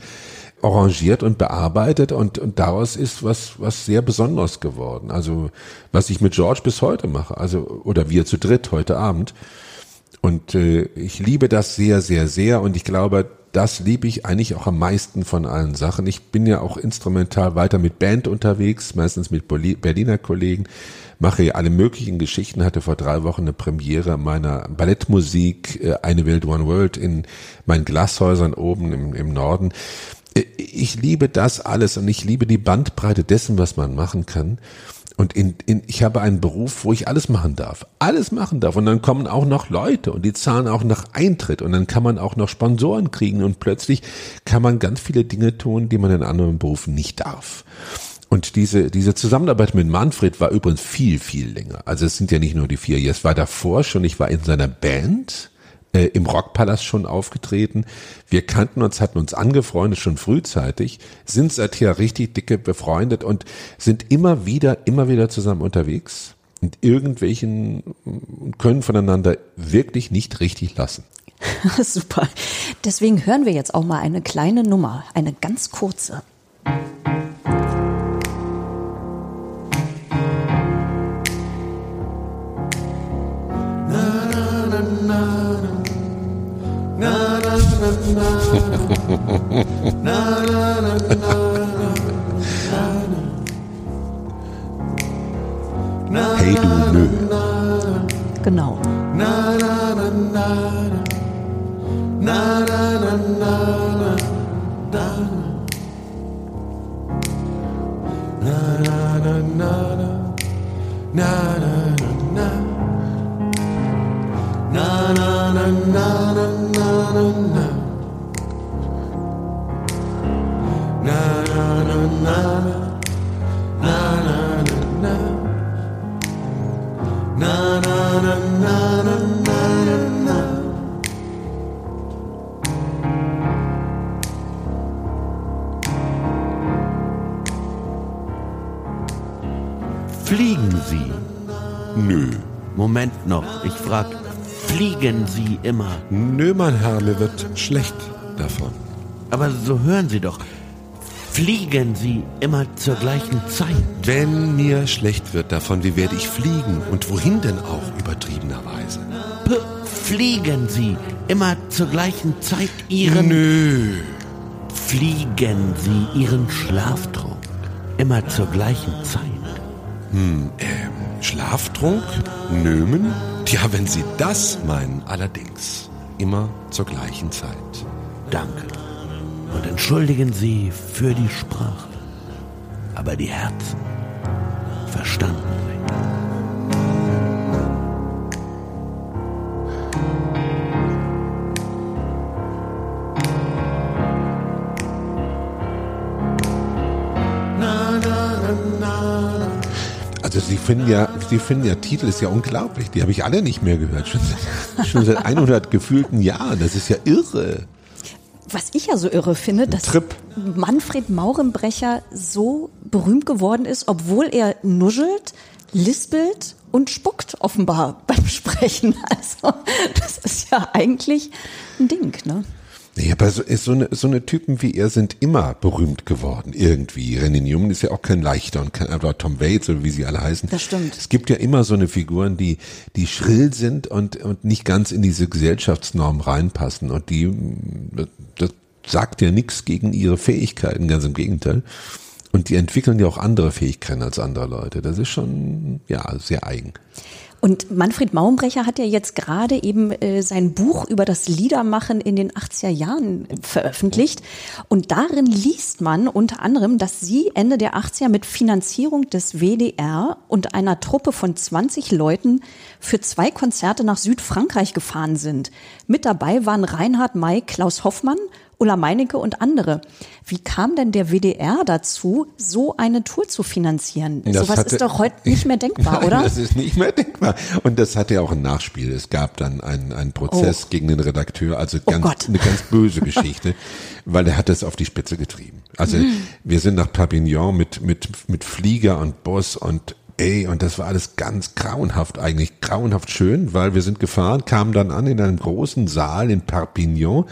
Speaker 2: arrangiert und bearbeitet und, und daraus ist was, was sehr Besonderes geworden. Also, was ich mit George bis heute mache, also, oder wir zu dritt heute Abend. Und äh, ich liebe das sehr, sehr, sehr und ich glaube, das liebe ich eigentlich auch am meisten von allen Sachen. Ich bin ja auch instrumental weiter mit Band unterwegs, meistens mit Berliner Kollegen, mache alle möglichen Geschichten, hatte vor drei Wochen eine Premiere meiner Ballettmusik, äh, Eine Welt, One World in meinen Glashäusern oben im, im Norden. Ich liebe das alles und ich liebe die Bandbreite dessen, was man machen kann. Und in, in, ich habe einen Beruf, wo ich alles machen darf. Alles machen darf. Und dann kommen auch noch Leute und die zahlen auch nach Eintritt. Und dann kann man auch noch Sponsoren kriegen. Und plötzlich kann man ganz viele Dinge tun, die man in anderen Berufen nicht darf. Und diese, diese Zusammenarbeit mit Manfred war übrigens viel, viel länger. Also es sind ja nicht nur die vier Jahre. Es war davor schon, ich war in seiner Band äh, im Rockpalast schon aufgetreten. Wir kannten uns, hatten uns angefreundet schon frühzeitig, sind seither richtig dicke befreundet und sind immer wieder, immer wieder zusammen unterwegs und irgendwelchen können voneinander wirklich nicht richtig lassen.
Speaker 1: Super. Deswegen hören wir jetzt auch mal eine kleine Nummer, eine ganz kurze.
Speaker 2: Hey du nö.
Speaker 1: Genau.
Speaker 6: Fliegen Sie?
Speaker 2: Nö.
Speaker 6: Moment noch, ich frag, fliegen Sie immer?
Speaker 2: Nö, mein Herr, mir wird schlecht davon.
Speaker 6: Aber so hören Sie doch. Fliegen Sie immer zur gleichen Zeit?
Speaker 2: Wenn mir schlecht wird davon, wie werde ich fliegen? Und wohin denn auch übertriebenerweise?
Speaker 6: P fliegen Sie immer zur gleichen Zeit Ihren...
Speaker 2: Nö.
Speaker 6: Fliegen Sie Ihren Schlaftrunk immer zur gleichen Zeit?
Speaker 2: Ähm, Schlaftrunk? Nömen? Tja, wenn Sie das meinen, allerdings. Immer zur gleichen Zeit.
Speaker 6: Danke. Und entschuldigen Sie für die Sprache. Aber die Herzen verstanden Sie.
Speaker 2: Also Sie finden ja, Sie finden ja Titel ist ja unglaublich. Die habe ich alle nicht mehr gehört. Schon seit, schon seit 100 gefühlten Jahren. Das ist ja irre.
Speaker 1: Was ich ja so irre finde, dass
Speaker 2: Trip.
Speaker 1: Manfred Maurenbrecher so berühmt geworden ist, obwohl er nuschelt, lispelt und spuckt offenbar beim Sprechen. Also das ist ja eigentlich ein Ding, ne?
Speaker 2: Nee, aber so, so, eine, so eine Typen wie er sind immer berühmt geworden, irgendwie. René Newman ist ja auch kein leichter und kein, oder Tom Waits oder wie sie alle heißen.
Speaker 1: Das stimmt.
Speaker 2: Es gibt ja immer so eine Figuren, die, die schrill sind und, und nicht ganz in diese Gesellschaftsnorm reinpassen und die, das sagt ja nichts gegen ihre Fähigkeiten, ganz im Gegenteil. Und die entwickeln ja auch andere Fähigkeiten als andere Leute. Das ist schon, ja, sehr eigen.
Speaker 1: Und Manfred Maumbrecher hat ja jetzt gerade eben äh, sein Buch über das Liedermachen in den 80er Jahren veröffentlicht. Und darin liest man unter anderem, dass Sie Ende der 80er mit Finanzierung des WDR und einer Truppe von 20 Leuten für zwei Konzerte nach Südfrankreich gefahren sind. Mit dabei waren Reinhard May, Klaus Hoffmann, Ulla Meinecke und andere. Wie kam denn der WDR dazu, so eine Tour zu finanzieren?
Speaker 2: Das
Speaker 1: Sowas
Speaker 2: hatte-
Speaker 1: ist doch heute nicht mehr denkbar,
Speaker 2: Nein,
Speaker 1: oder?
Speaker 2: Das ist nicht mehr denkbar. Und das hatte ja auch ein Nachspiel. Es gab dann einen, einen Prozess
Speaker 1: Oh.
Speaker 2: gegen den Redakteur, also
Speaker 1: Oh
Speaker 2: ganz,
Speaker 1: Gott.
Speaker 2: eine ganz böse Geschichte, weil er hat das auf die Spitze getrieben. Also
Speaker 1: Mhm.
Speaker 2: wir sind nach Perpignan mit, mit, mit Flieger und Bus und ey, und das war alles ganz grauenhaft eigentlich, grauenhaft schön, weil wir sind gefahren, kamen dann an in einem großen Saal in Perpignan.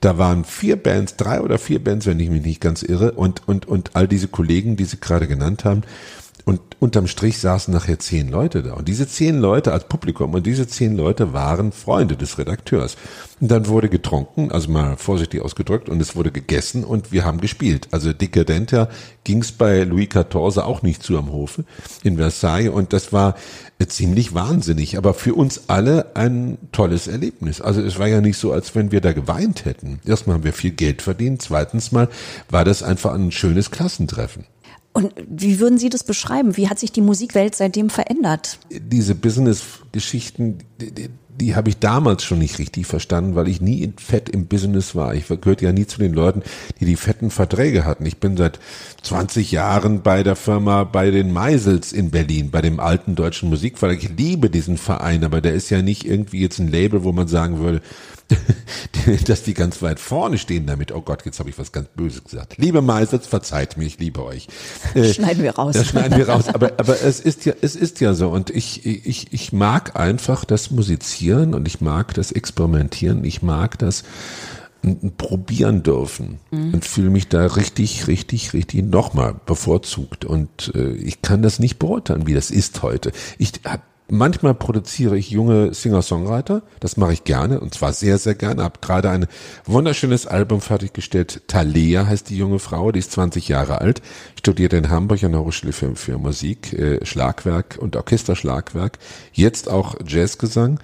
Speaker 2: Da waren vier Bands, drei oder vier Bands, wenn ich mich nicht ganz irre, und, und, und all diese Kollegen, die Sie gerade genannt haben. Und unterm Strich saßen nachher zehn Leute da. Und diese zehn Leute als Publikum und diese zehn Leute waren Freunde des Redakteurs. Und dann wurde getrunken, also mal vorsichtig ausgedrückt, und es wurde gegessen und wir haben gespielt. Also dekadenter ging's bei Louis XIV auch nicht zu am Hofe in Versailles. Und das war äh, ziemlich wahnsinnig, aber für uns alle ein tolles Erlebnis. Also es war ja nicht so, als wenn wir da geweint hätten. Erstmal haben wir viel Geld verdient, zweitens mal war das einfach ein schönes Klassentreffen.
Speaker 1: Und wie würden Sie das beschreiben? Wie hat sich die Musikwelt seitdem verändert?
Speaker 2: diese Business-Geschichten, die, die, die habe ich damals schon nicht richtig verstanden, weil ich nie fett im Business war. Ich gehörte ja nie zu den Leuten, die die fetten Verträge hatten. Ich bin seit 20 Jahren bei der Firma, bei den Meisels in Berlin, bei dem alten deutschen Musikverlag. Ich liebe diesen Verein, aber der ist ja nicht irgendwie jetzt ein Label, wo man sagen würde, dass die ganz weit vorne stehen damit. Oh Gott, jetzt habe ich was ganz Böses gesagt. Liebe Meisels, verzeiht mir, ich liebe euch. Äh,
Speaker 1: Schneiden wir raus.
Speaker 2: Das schneiden wir raus. Aber, aber es ist ja, es ist ja so. Und ich, ich, ich mag einfach das Musizieren und ich mag das Experimentieren. Ich mag das, probieren dürfen und fühle mich da richtig, richtig, richtig nochmal bevorzugt. Und äh, ich kann das nicht beurteilen, wie das ist heute. Ich hab, manchmal produziere ich junge Singer-Songwriter, das mache ich gerne und zwar sehr, sehr gerne. Hab gerade ein wunderschönes Album fertiggestellt. Talea heißt die junge Frau, die ist 20 Jahre alt, studiert in Hamburg an der Hochschule für, für Musik, äh, Schlagwerk und Orchesterschlagwerk, jetzt auch Jazzgesang.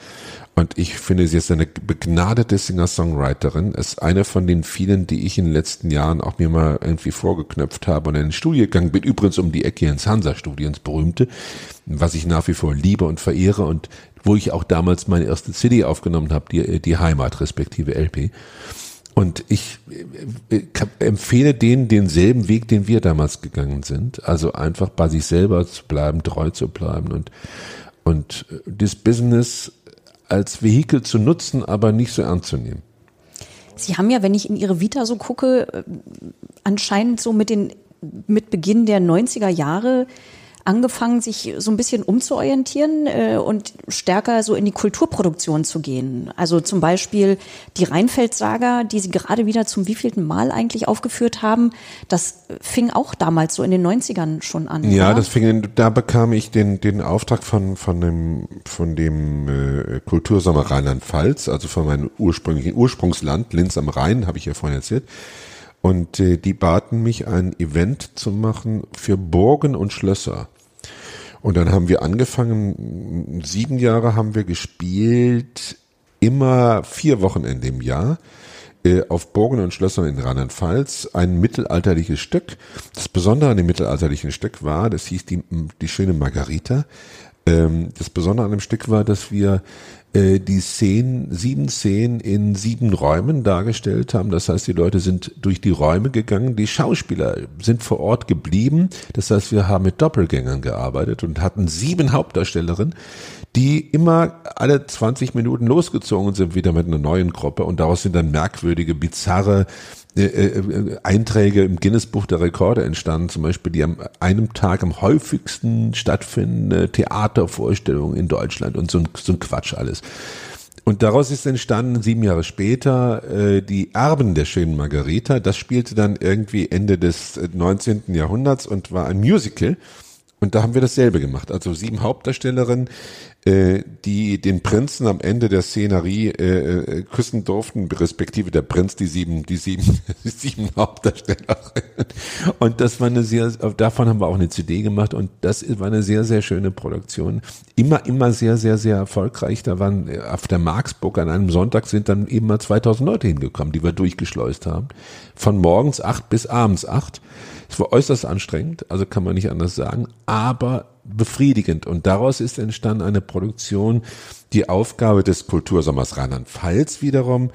Speaker 2: Und ich finde, sie ist eine begnadete Singer-Songwriterin. Ist eine von den vielen, die ich in den letzten Jahren auch mir mal irgendwie vorgeknöpft habe und in den Studie gegangen bin. Übrigens um die Ecke ins Hansa-Studio, ins berühmte, was ich nach wie vor liebe und verehre und wo ich auch damals meine erste CD aufgenommen habe, die, die Heimat, respektive LP. Und ich äh, empfehle denen denselben Weg, den wir damals gegangen sind. Also einfach bei sich selber zu bleiben, treu zu bleiben und, und äh, das Business als Vehikel zu nutzen, aber nicht so ernst zu nehmen.
Speaker 1: Sie haben ja, wenn ich in Ihre Vita so gucke, äh, anscheinend so mit den mit Beginn der 90er Jahre angefangen, sich so ein bisschen umzuorientieren äh, und stärker so in die Kulturproduktion zu gehen. Also zum Beispiel die Rheinfeld-Saga, die Sie gerade wieder zum wievielten Mal eigentlich aufgeführt haben, das fing auch damals so in den 90ern schon an.
Speaker 2: Ja,
Speaker 1: oder?
Speaker 2: das fing, da bekam ich den, den Auftrag von, von dem, von dem äh, Kultursommer Rheinland-Pfalz, also von meinem ursprünglichen Ursprungsland, Linz am Rhein, habe ich ja vorhin erzählt. Und äh, die baten mich, ein Event zu machen für Burgen und Schlösser. Und dann haben wir angefangen, sieben Jahre haben wir gespielt, immer vier Wochenende im Jahr äh, auf Burgen und Schlössern in Rheinland-Pfalz ein mittelalterliches Stück. Das Besondere an dem mittelalterlichen Stück war, das hieß die, die schöne Margarita. Ähm, das Besondere an dem Stück war, dass wir äh, die Szenen, sieben Szenen in sieben Räumen dargestellt haben. Das heißt, die Leute sind durch die Räume gegangen, die Schauspieler sind vor Ort geblieben. Das heißt, wir haben mit Doppelgängern gearbeitet und hatten sieben Hauptdarstellerinnen, die immer alle 20 Minuten losgezogen sind, wieder mit einer neuen Gruppe und daraus sind dann merkwürdige, bizarre äh, äh, Einträge im Guinness-Buch der Rekorde entstanden, zum Beispiel die am einem Tag am häufigsten stattfindende Theatervorstellung in Deutschland und so ein, so ein Quatsch alles. Und daraus ist entstanden, sieben Jahre später, äh, die Erben der schönen Margarita. Das spielte dann irgendwie Ende des 19. Jahrhunderts und war ein Musical. Und da haben wir dasselbe gemacht. Also sieben Hauptdarstellerinnen, äh, die den Prinzen am Ende der Szenerie äh, äh, küssen durften, respektive der Prinz die sieben, die sieben, die sieben Hauptdarstellerinnen. Und das war eine sehr, davon haben wir auch eine CD gemacht und das war eine sehr, sehr schöne Produktion. Immer, immer sehr, sehr, sehr erfolgreich. Da waren äh, auf der Marksburg an einem Sonntag sind dann eben mal 2000 Leute hingekommen, die wir durchgeschleust haben. Von morgens acht bis abends acht. Es war äußerst anstrengend, also kann man nicht anders sagen, aber befriedigend. Und daraus ist entstanden eine Produktion, die Aufgabe des Kultursommers Rheinland-Pfalz wiederum,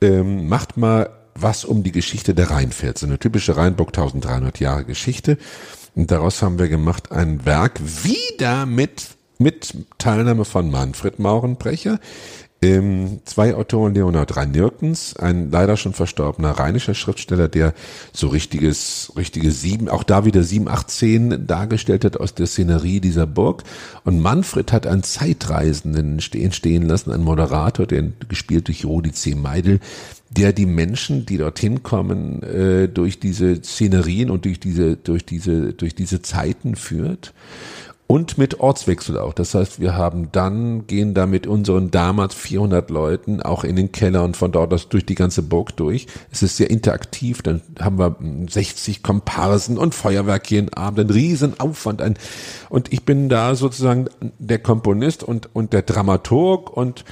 Speaker 2: ähm, macht mal was um die Geschichte der Rheinpfalz, eine typische Rheinburg 1300 Jahre Geschichte. Und daraus haben wir gemacht ein Werk wieder mit mit Teilnahme von Manfred Maurenbrecher, ähm, zwei Autoren, Leonard Reinirkens, ein leider schon verstorbener rheinischer Schriftsteller, der so richtiges, richtige sieben, auch da wieder sieben, acht Szenen dargestellt hat aus der Szenerie dieser Burg. Und Manfred hat einen Zeitreisenden stehen, lassen, einen Moderator, den gespielt durch Rudi C. Meidel, der die Menschen, die dorthin kommen, äh, durch diese Szenerien und durch diese, durch diese, durch diese Zeiten führt und mit Ortswechsel auch. Das heißt, wir haben dann, gehen da mit unseren damals 400 Leuten auch in den Keller und von dort aus durch die ganze Burg durch. Es ist sehr interaktiv. Dann haben wir 60 Komparsen und Feuerwerk jeden Abend, ein Riesenaufwand. Ein, und ich bin da sozusagen der Komponist und, und der Dramaturg und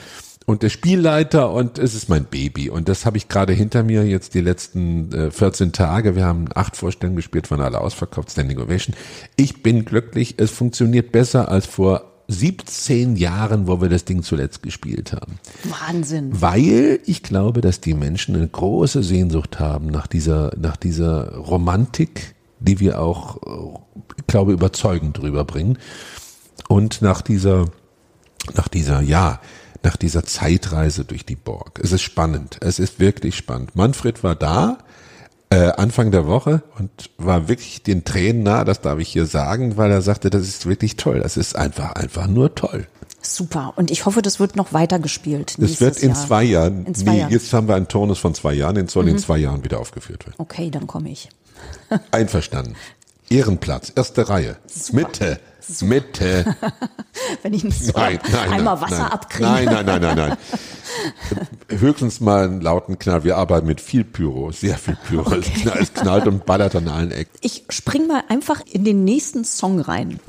Speaker 2: und der Spielleiter und es ist mein Baby. Und das habe ich gerade hinter mir jetzt die letzten äh, 14 Tage. Wir haben acht Vorstellungen gespielt, von alle ausverkauft, Standing Ovation. Ich bin glücklich. Es funktioniert besser als vor 17 Jahren, wo wir das Ding zuletzt gespielt haben.
Speaker 1: Wahnsinn.
Speaker 2: Weil ich glaube, dass die Menschen eine große Sehnsucht haben nach dieser, nach dieser Romantik, die wir auch, äh, ich glaube, überzeugend rüberbringen. Und nach dieser, nach dieser, ja, nach dieser Zeitreise durch die Burg. Es ist spannend. Es ist wirklich spannend. Manfred war da, äh, Anfang der Woche und war wirklich den Tränen nah, das darf ich hier sagen, weil er sagte, das ist wirklich toll. Das ist einfach, einfach nur toll.
Speaker 1: Super. Und ich hoffe, das wird noch weiter gespielt.
Speaker 2: Es
Speaker 1: nächstes
Speaker 2: wird in
Speaker 1: Jahr.
Speaker 2: zwei Jahren,
Speaker 1: In zwei
Speaker 2: nee,
Speaker 1: Jahren.
Speaker 2: jetzt haben wir einen Turnus von zwei Jahren, den soll in zwei Jahren wieder aufgeführt werden.
Speaker 1: Okay, dann komme ich.
Speaker 2: Einverstanden. Ehrenplatz, erste Reihe. Mitte. Mitte.
Speaker 1: Wenn ich nicht so
Speaker 2: Nein, nein,
Speaker 1: einmal
Speaker 2: nein,
Speaker 1: Wasser
Speaker 2: nein.
Speaker 1: abkriege.
Speaker 2: Nein, nein, nein, nein, nein. Höchstens mal einen lauten Knall. Wir arbeiten mit viel Pyro, sehr viel Pyro. Es knallt- Es knallt und ballert an allen Ecken.
Speaker 1: Ich spring mal einfach in den nächsten Song rein.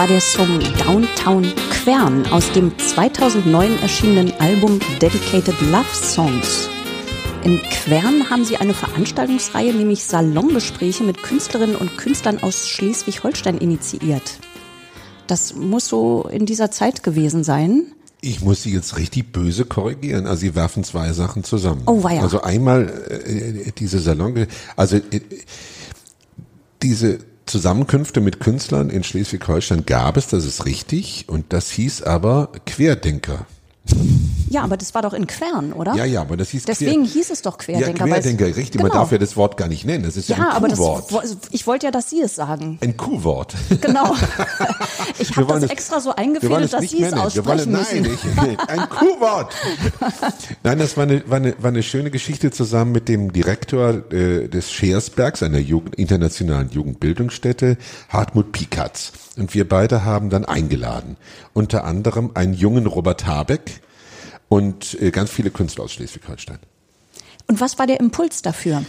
Speaker 1: War der Song Downtown Quern aus dem 2009 erschienenen Album Dedicated Love Songs. In Quern haben sie eine Veranstaltungsreihe, nämlich Salongespräche mit Künstlerinnen und Künstlern aus Schleswig-Holstein initiiert. Das muss so in dieser Zeit gewesen sein.
Speaker 2: Ich muss Sie jetzt richtig böse korrigieren. Also Sie werfen zwei Sachen zusammen.
Speaker 1: Oh, weia.
Speaker 2: Also einmal äh, diese Salon, also äh, diese Zusammenkünfte mit Künstlern in Schleswig-Holstein gab es, das ist richtig. Und das hieß aber Querdenker.
Speaker 1: Ja, aber das war doch in Quern, oder?
Speaker 2: Ja, ja, aber das hieß
Speaker 1: Deswegen
Speaker 2: Quer
Speaker 1: hieß es doch Querdenker.
Speaker 2: Ja,
Speaker 1: weil es-
Speaker 2: Querdenker, richtig. Man
Speaker 1: Genau.
Speaker 2: darf ja das Wort gar nicht nennen. Das ist ja,
Speaker 1: Ja,
Speaker 2: ein
Speaker 1: aber das,
Speaker 2: Kuhwort.
Speaker 1: wo- ich wollte ja, dass Sie es sagen.
Speaker 2: ein Kuhwort.
Speaker 1: Genau. Ich
Speaker 2: Wir
Speaker 1: habe
Speaker 2: wollen
Speaker 1: das
Speaker 2: es-
Speaker 1: extra so eingefädelt, dass Sie es.
Speaker 2: Wir wollen,
Speaker 1: aussprechen müssen.
Speaker 2: nein, ich, ein Kuhwort. nein, das war eine, war, eine, war eine schöne Geschichte zusammen mit dem Direktor äh, des Scheersbergs, einer Jugend, internationalen Jugendbildungsstätte, Hartmut Pikatz. Und wir beide haben dann eingeladen. Unter anderem einen jungen Robert Habeck und äh, ganz viele Künstler aus Schleswig-Holstein.
Speaker 1: Und was war der Impuls dafür?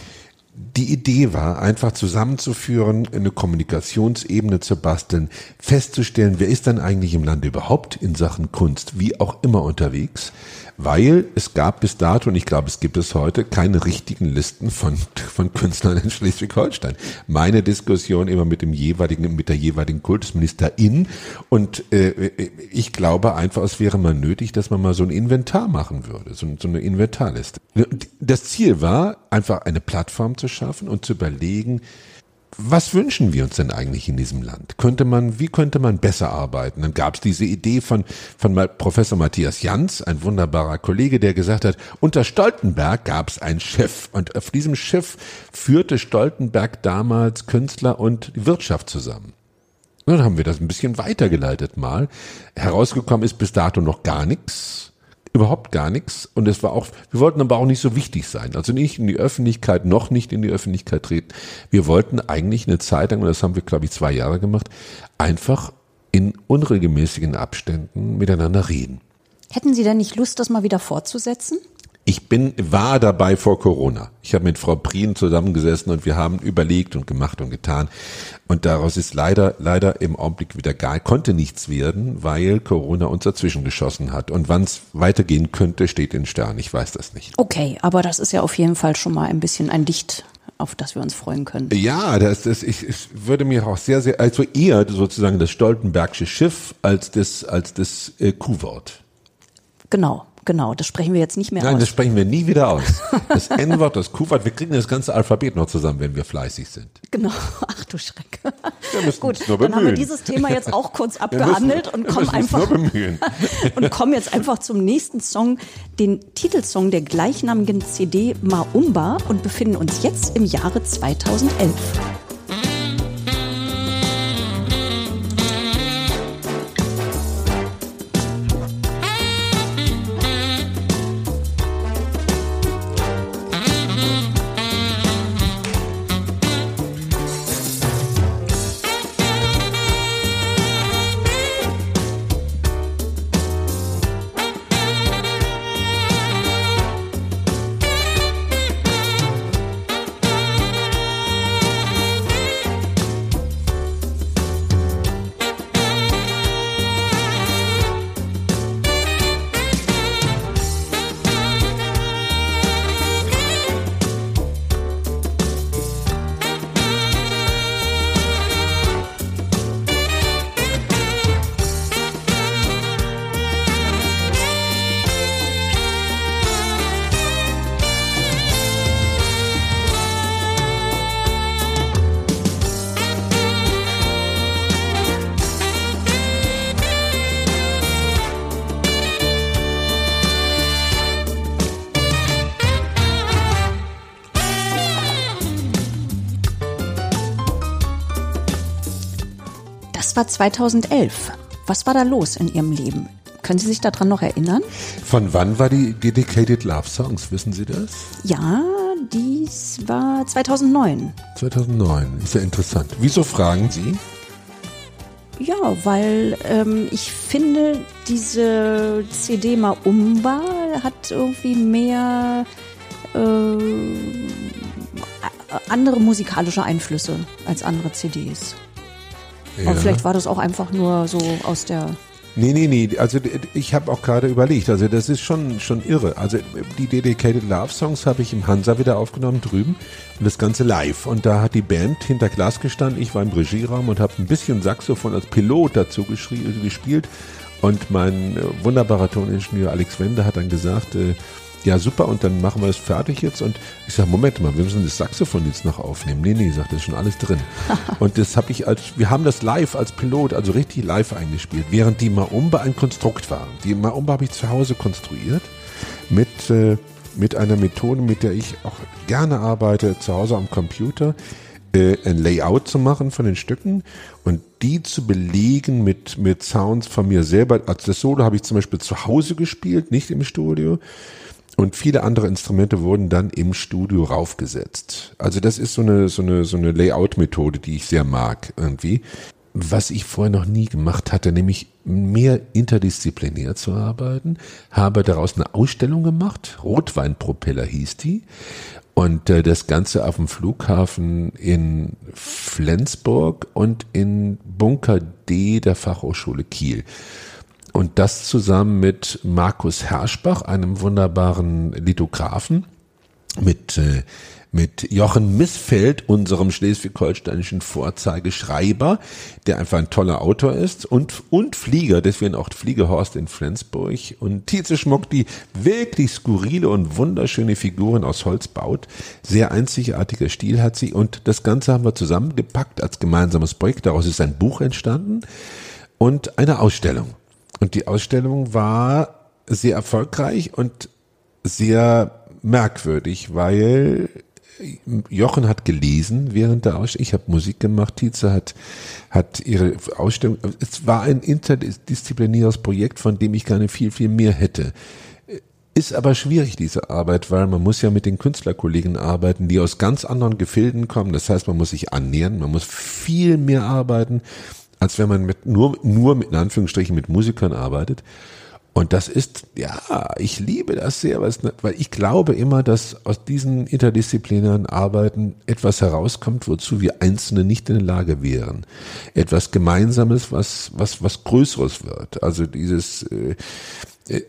Speaker 2: Die Idee war, einfach zusammenzuführen, eine Kommunikationsebene zu basteln, festzustellen, wer ist dann eigentlich im Lande überhaupt in Sachen Kunst, wie auch immer unterwegs, weil es gab bis dato, und ich glaube, es gibt es heute, keine richtigen Listen von, von Künstlern in Schleswig-Holstein. Meine Diskussion immer mit dem jeweiligen, mit der jeweiligen Kultusministerin und äh, ich glaube einfach, es wäre mal nötig, dass man mal so ein Inventar machen würde, so, so eine Inventarliste. Das Ziel war, einfach eine Plattform zu schaffen und zu überlegen, was wünschen wir uns denn eigentlich in diesem Land? Könnte man, wie könnte man besser arbeiten? Dann gab es diese Idee von, von Professor Matthias Jans, ein wunderbarer Kollege, der gesagt hat, unter Stoltenberg gab es ein Schiff und auf diesem Schiff führte Stoltenberg damals Künstler und Wirtschaft zusammen. Dann haben wir das ein bisschen weitergeleitet mal. Herausgekommen ist bis dato noch gar nichts. Überhaupt gar nichts. Und es war auch, wir wollten aber auch nicht so wichtig sein. Also nicht in die Öffentlichkeit, noch nicht in die Öffentlichkeit treten. Wir wollten eigentlich eine Zeit lang, und das haben wir, glaube ich, zwei Jahre gemacht, einfach in unregelmäßigen Abständen miteinander reden.
Speaker 1: Hätten Sie denn nicht Lust, das mal wieder fortzusetzen?
Speaker 2: Ich bin, war dabei vor Corona. Ich habe mit Frau Prien zusammengesessen und wir haben überlegt und gemacht und getan. Und daraus ist leider, leider im Augenblick wieder gar, konnte nichts werden, weil Corona uns dazwischen geschossen hat. Und wann es weitergehen könnte, steht in Stern. Ich weiß das nicht.
Speaker 1: Okay, aber das ist ja auf jeden Fall schon mal ein bisschen ein Licht, auf das wir uns freuen können.
Speaker 2: Ja, das, das ich, ich würde mir auch sehr, sehr, also eher sozusagen das Stoltenbergsche Schiff als das, als das äh, Kuhwort.
Speaker 1: Genau, genau. Das sprechen wir jetzt nicht mehr
Speaker 2: Nein, das
Speaker 1: aus.
Speaker 2: sprechen wir nie wieder aus. Das N-Wort, das Q-Wort, wir kriegen das ganze Alphabet noch zusammen, wenn wir fleißig sind.
Speaker 1: Genau. Ach du Schreck. Gut, dann haben wir dieses Thema jetzt auch kurz
Speaker 2: Wir müssen-
Speaker 1: abgehandelt und kommen einfach und kommen jetzt einfach zum nächsten Song, den Titelsong der gleichnamigen CD Maumba und befinden uns jetzt im Jahre 2011. war 2011. Was war da los in Ihrem Leben? Können Sie sich daran noch erinnern?
Speaker 2: Von wann war die Dedicated Love Songs? Wissen Sie das?
Speaker 1: Ja, dies war 2009.
Speaker 2: 2009. Ist ja interessant. Wieso fragen Sie?
Speaker 1: Ja, weil ähm, ich finde, diese CD Maumba hat irgendwie mehr äh, andere musikalische Einflüsse als andere CDs. Aber vielleicht war das auch einfach nur so aus der
Speaker 2: Nee, nee, nee. Also ich habe auch gerade überlegt. Also das ist schon schon irre. Also die Dedicated Love Songs habe ich im Hansa wieder aufgenommen drüben und das Ganze live. Und da hat die Band hinter Glas gestanden. Ich war im Regieraum und habe ein bisschen Saxophon als Pilot dazu gespielt. Und mein äh, wunderbarer Toningenieur Alex Wende hat dann gesagt, äh, ja super, und dann machen wir es fertig jetzt. Und ich sage, Moment mal, wir müssen das Saxophon jetzt noch aufnehmen. Nee, nee, sagt, das ist schon alles drin. und das habe ich als, wir haben das live als Pilot, also richtig live eingespielt, während die Maumba ein Konstrukt war. Die Maumba habe ich zu Hause konstruiert mit, äh, mit einer Methode, mit der ich auch gerne arbeite, zu Hause am Computer äh, ein Layout zu machen von den Stücken und die zu belegen mit, mit Sounds von mir selber. Also das Solo habe ich zum Beispiel zu Hause gespielt, nicht im Studio. Und viele andere Instrumente wurden dann im Studio raufgesetzt. Also das ist so eine, so eine, so eine Layout-Methode, die ich sehr mag irgendwie. Was ich vorher noch nie gemacht hatte, nämlich mehr interdisziplinär zu arbeiten, habe daraus eine Ausstellung gemacht. Rotweinpropeller hieß die. Und äh, das Ganze auf dem Flughafen in Flensburg und in Bunker D der Fachhochschule Kiel. Und das zusammen mit Markus Herschbach, einem wunderbaren Lithografen, mit, äh, mit Jochen Missfeld, unserem schleswig-holsteinischen Vorzeigeschreiber, der einfach ein toller Autor ist und, und Flieger, deswegen auch Fliegehorst in Flensburg. Und Tietze Schmuck, die wirklich skurrile und wunderschöne Figuren aus Holz baut. Sehr einzigartiger Stil hat sie und das Ganze haben wir zusammengepackt als gemeinsames Projekt. Daraus ist ein Buch entstanden und eine Ausstellung. Und die Ausstellung war sehr erfolgreich und sehr merkwürdig, weil Jochen hat gelesen während der Ausstellung. Ich habe Musik gemacht. Tietze hat, hat ihre Ausstellung. Es war ein interdisziplinäres Projekt, von dem ich gerne viel, viel mehr hätte. Ist aber schwierig, diese Arbeit, weil man muss ja mit den Künstlerkollegen arbeiten, die aus ganz anderen Gefilden kommen. Das heißt, man muss sich annähern, man muss viel mehr arbeiten als wenn man mit nur, nur mit in Anführungsstrichen mit Musikern arbeitet. Und das ist, ja, ich liebe das sehr, weil ich glaube immer, dass aus diesen interdisziplinären Arbeiten etwas herauskommt, wozu wir Einzelne nicht in der Lage wären. Etwas Gemeinsames, was, was, was Größeres wird. Also dieses, äh,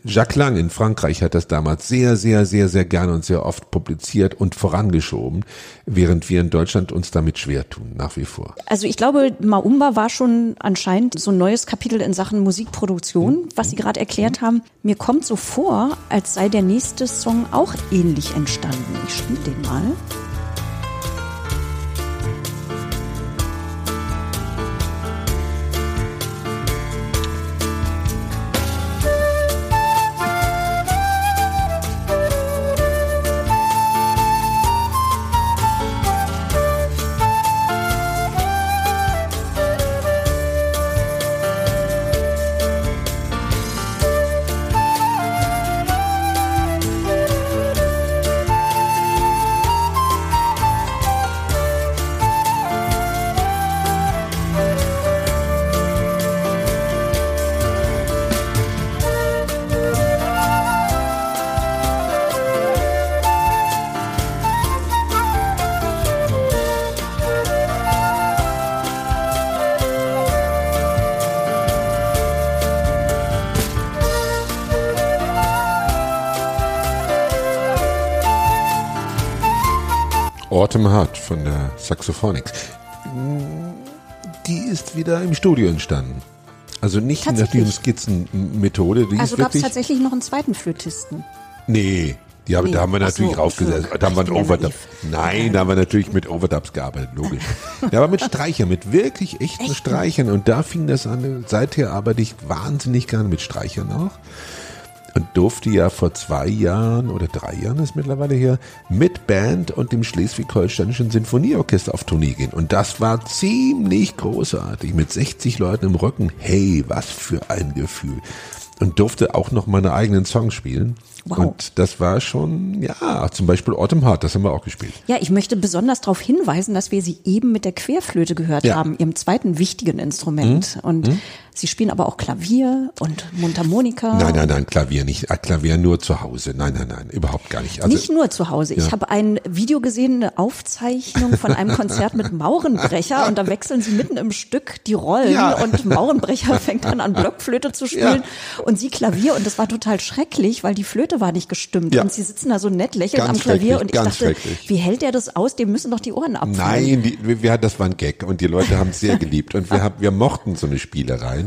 Speaker 2: Jacques Lang in Frankreich hat das damals sehr, sehr, sehr, sehr gerne und sehr oft publiziert und vorangeschoben, während wir in Deutschland uns damit schwer tun, nach wie vor.
Speaker 1: Also ich glaube, Maumba war schon anscheinend so ein neues Kapitel in Sachen Musikproduktion, was Sie gerade erklärt haben. Mir kommt so vor, als sei der nächste Song auch ähnlich entstanden. Ich spiele den mal.
Speaker 2: Autumn Heart von der Saxophonics. Die ist wieder im Studio entstanden. Also nicht nach diesem Skizzenmethode. Die
Speaker 1: Also gab es tatsächlich noch einen zweiten Flötisten.
Speaker 2: Nee, die haben,
Speaker 1: Nee,
Speaker 2: da haben wir natürlich
Speaker 1: so,
Speaker 2: raufgesetzt. Da haben wir einen Overdub. Nein, da haben wir natürlich mit Overdubs gearbeitet, logisch. ja, aber mit Streichern, mit wirklich echten Streichern. Und da fing das an. Seither arbeite ich wahnsinnig gerne mit Streichern auch. Und durfte ja vor zwei Jahren oder drei Jahren ist mittlerweile hier mit Band und dem Schleswig-Holsteinischen Sinfonieorchester auf Tournee gehen. Und das war ziemlich großartig mit 60 Leuten im Rücken. Hey, was für ein Gefühl. Und durfte auch noch meine eigenen Songs spielen.
Speaker 1: Wow.
Speaker 2: Und das war schon, ja, zum Beispiel Autumn Heart, das haben wir auch gespielt.
Speaker 1: Ja, ich möchte besonders darauf hinweisen, dass wir sie eben mit der Querflöte gehört
Speaker 2: Ja.
Speaker 1: haben, ihrem zweiten wichtigen Instrument. Und sie spielen aber auch Klavier und Mundharmonika.
Speaker 2: Nein, nein, nein, Klavier nicht. Ah, Klavier nur zu Hause. Nein, nein, nein, überhaupt gar nicht. Also,
Speaker 1: Nicht nur zu Hause. Ich
Speaker 2: Ja.
Speaker 1: habe ein Video gesehen, eine Aufzeichnung von einem Konzert mit Maurenbrecher und da wechseln sie mitten im Stück die Rollen
Speaker 2: Ja.
Speaker 1: und Maurenbrecher fängt an an Blockflöte zu spielen und sie Klavier und das war total schrecklich, weil die Flöte war nicht gestimmt
Speaker 2: Ja.
Speaker 1: und sie sitzen da so nett lächelnd
Speaker 2: Ganz
Speaker 1: am Klavier und ich dachte, wie hält der das aus? Dem müssen doch die Ohren abfallen.
Speaker 2: Nein, die, wir, das war ein Gag und die Leute haben es sehr geliebt und wir, haben, wir mochten so eine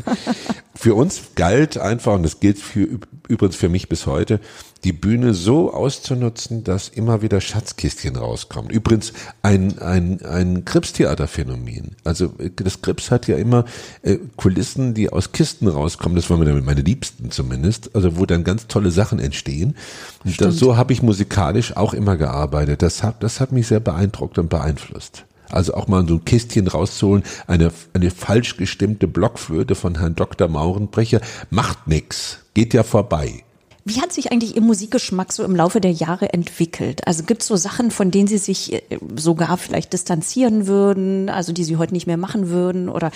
Speaker 2: Spielereien. Für uns galt einfach, und das gilt für, übrigens für mich bis heute, die Bühne so auszunutzen, dass immer wieder Schatzkistchen rauskommen. Übrigens ein, ein, ein Krips-Theater-Phänomen. Also äh, das Krips hat ja immer äh, Kulissen, die aus Kisten rauskommen. Das waren meine, meine Liebsten zumindest. Also wo dann ganz tolle Sachen entstehen. Und das, so habe ich musikalisch auch immer gearbeitet. Das hat, das hat mich sehr beeindruckt und beeinflusst. Also auch mal so ein Kistchen rauszuholen, eine, eine falsch gestimmte Blockflöte von Herrn Dr. Maurenbrecher, macht nix, geht ja vorbei.
Speaker 1: Wie hat sich eigentlich Ihr Musikgeschmack so im Laufe der Jahre entwickelt? Also gibt es so Sachen, von denen Sie sich äh, sogar vielleicht distanzieren würden, also die Sie heute nicht mehr machen würden? Oder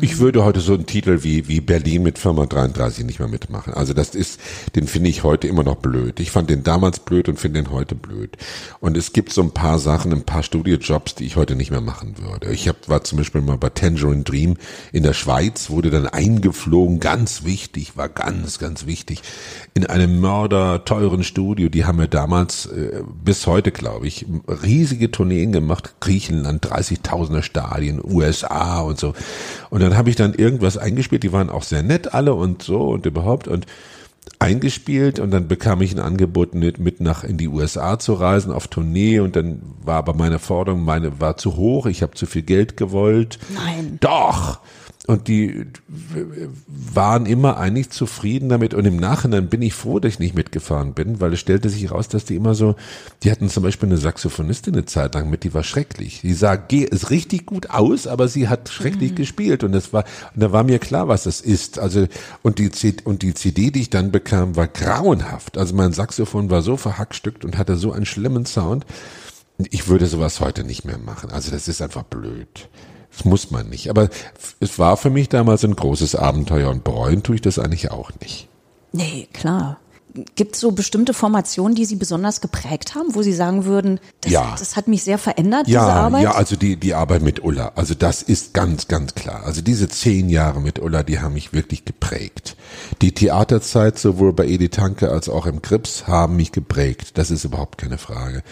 Speaker 2: Ich würde heute so einen Titel wie, wie Berlin mit Firma 33 nicht mehr mitmachen. Also das ist, den finde ich heute immer noch blöd. Ich fand den damals blöd und finde den heute blöd. Und es gibt so ein paar Sachen, ein paar Studiojobs, die ich heute nicht mehr machen würde. Ich hab, war zum Beispiel mal bei Tangerine Dream in der Schweiz, wurde dann eingeflogen, ganz wichtig, war ganz, ganz wichtig, in einem mörder teuren Studio. Die haben wir damals, äh, bis heute glaube ich, riesige Tourneen gemacht. Griechenland, 30.000er Stadien, USA und so. Und dann habe ich dann irgendwas eingespielt, die waren auch sehr nett alle und so und überhaupt und eingespielt und dann bekam ich ein Angebot mit, mit nach in die USA zu reisen auf Tournee und dann war aber meine Forderung, meine war zu hoch, ich habe zu viel Geld gewollt.
Speaker 1: Nein.
Speaker 2: Doch. Und die waren immer eigentlich zufrieden damit. Und im Nachhinein bin ich froh, dass ich nicht mitgefahren bin, weil es stellte sich heraus, dass die immer so, die hatten zum Beispiel eine Saxophonistin eine Zeit lang mit, die war schrecklich. Die sah, geh, ist richtig gut aus, aber sie hat schrecklich gespielt. Und das war, und da war mir klar, was das ist. Also, und die, C- und die CD, die ich dann bekam, war grauenhaft. Also mein Saxophon war so verhackstückt und hatte so einen schlimmen Sound. Ich würde sowas heute nicht mehr machen. Also das ist einfach blöd. Das muss man nicht. Aber es war für mich damals ein großes Abenteuer und bereuen tue ich das eigentlich auch nicht.
Speaker 1: nee, klar. Gibt es so bestimmte Formationen, die Sie besonders geprägt haben, wo Sie sagen würden, das,
Speaker 2: Ja.
Speaker 1: das hat mich sehr verändert, diese
Speaker 2: Ja,
Speaker 1: Arbeit?
Speaker 2: ja, also die, die Arbeit mit Ulla, also das ist ganz, ganz klar. Also diese zehn Jahre mit Ulla, die haben mich wirklich geprägt. Die Theaterzeit sowohl bei Edith Tanke als auch im Krips haben mich geprägt. Das ist überhaupt keine Frage.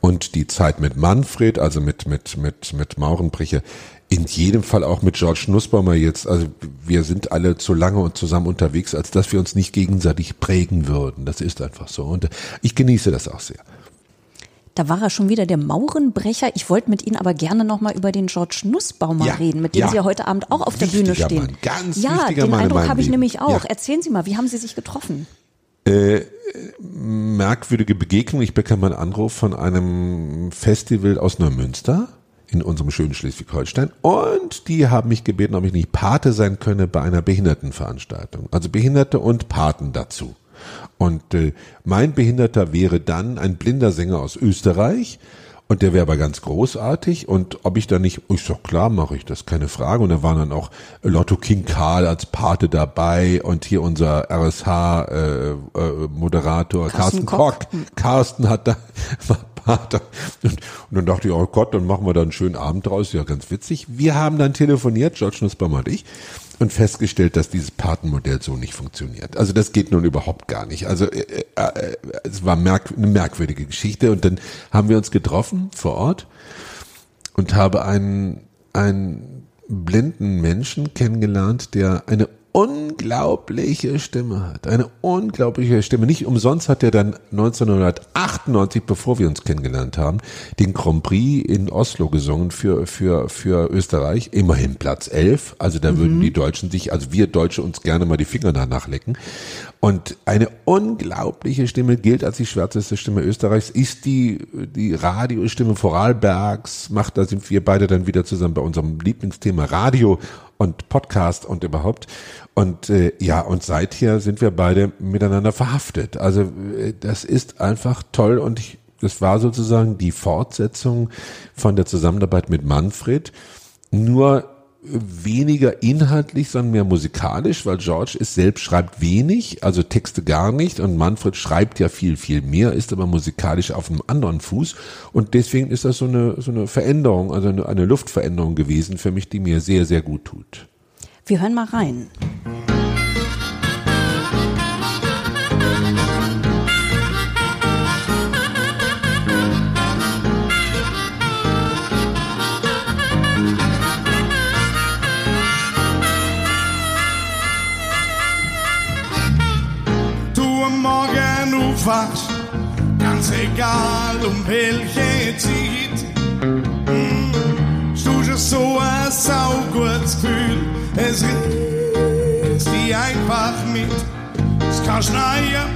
Speaker 2: Und die Zeit mit Manfred, also mit, mit, mit, mit Maurenbrecher, in jedem Fall auch mit George Nussbaumer jetzt. Also wir sind alle zu lange und zusammen unterwegs, als dass wir uns nicht gegenseitig prägen würden. Das ist einfach so. Und ich genieße das auch sehr.
Speaker 1: Da war er schon wieder der Maurenbrecher. Ich wollte mit Ihnen aber gerne nochmal über den George Nussbaumer
Speaker 2: Ja,
Speaker 1: reden, mit dem
Speaker 2: ja.
Speaker 1: Sie ja heute Abend auch auf der
Speaker 2: Wichtiger
Speaker 1: Bühne stehen.
Speaker 2: Mann, ganz
Speaker 1: ja, den
Speaker 2: Mann in
Speaker 1: Eindruck habe ich
Speaker 2: Leben.
Speaker 1: nämlich auch.
Speaker 2: Ja.
Speaker 1: Erzählen Sie mal, wie haben Sie sich getroffen?
Speaker 2: merkwürdige Begegnung. Ich bekam einen Anruf von einem Festival aus Neumünster in unserem schönen Schleswig-Holstein und die haben mich gebeten, ob ich nicht Pate sein könne bei einer Behindertenveranstaltung. Also Behinderte und Paten dazu. Und äh, mein Behinderter wäre dann ein blinder Sänger aus Österreich und der wäre aber ganz großartig und ob ich da nicht, ich sag klar, mache ich das, keine Frage. Und da waren dann auch Lotto King Karl als Pate dabei und hier unser RSH äh, äh, Moderator
Speaker 1: Carsten
Speaker 2: Carsten,
Speaker 1: Koch.
Speaker 2: Koch. Carsten hat da war Pater. Und, und dann dachte ich, oh Gott, dann machen wir da einen schönen Abend draus. Ja, ganz witzig. Wir haben dann telefoniert, George Nussbaum und ich, und festgestellt, dass dieses Patenmodell so nicht funktioniert. Also das geht nun überhaupt gar nicht. Also äh, äh, es war merk eine merkwürdige Geschichte. Und dann haben wir uns getroffen vor Ort und habe einen, einen blinden Menschen kennengelernt, der eine unglaubliche Stimme hat. Eine unglaubliche Stimme. Nicht umsonst hat er dann 1998, bevor wir uns kennengelernt haben, den Grand Prix in Oslo gesungen für, für, für Österreich. Immerhin Platz 11. Also da würden die Deutschen sich, also wir Deutsche uns gerne mal die Finger danach lecken. Und eine unglaubliche Stimme gilt als die schwärzeste Stimme Österreichs, ist die, die Radiostimme Vorarlbergs, macht, da sind wir beide dann wieder zusammen bei unserem Lieblingsthema Radio und Podcast und überhaupt. Und äh, ja, und seither sind wir beide miteinander verhaftet. Also äh, das ist einfach toll und ich, das war sozusagen die Fortsetzung von der Zusammenarbeit mit Manfred. Nur weniger inhaltlich, sondern mehr musikalisch, weil George ist selbst schreibt wenig, also Texte gar nicht und Manfred schreibt ja viel, viel mehr, ist aber musikalisch auf einem anderen Fuß und deswegen ist das so eine, so eine Veränderung, also eine, eine Luftveränderung gewesen für mich, die mir sehr, sehr gut tut.
Speaker 1: Wir hören mal rein.
Speaker 7: Du welche Zeit. Mm, Du hast so ein saugutes Gefühl, es reißt dich einfach mit. Es kann schneien,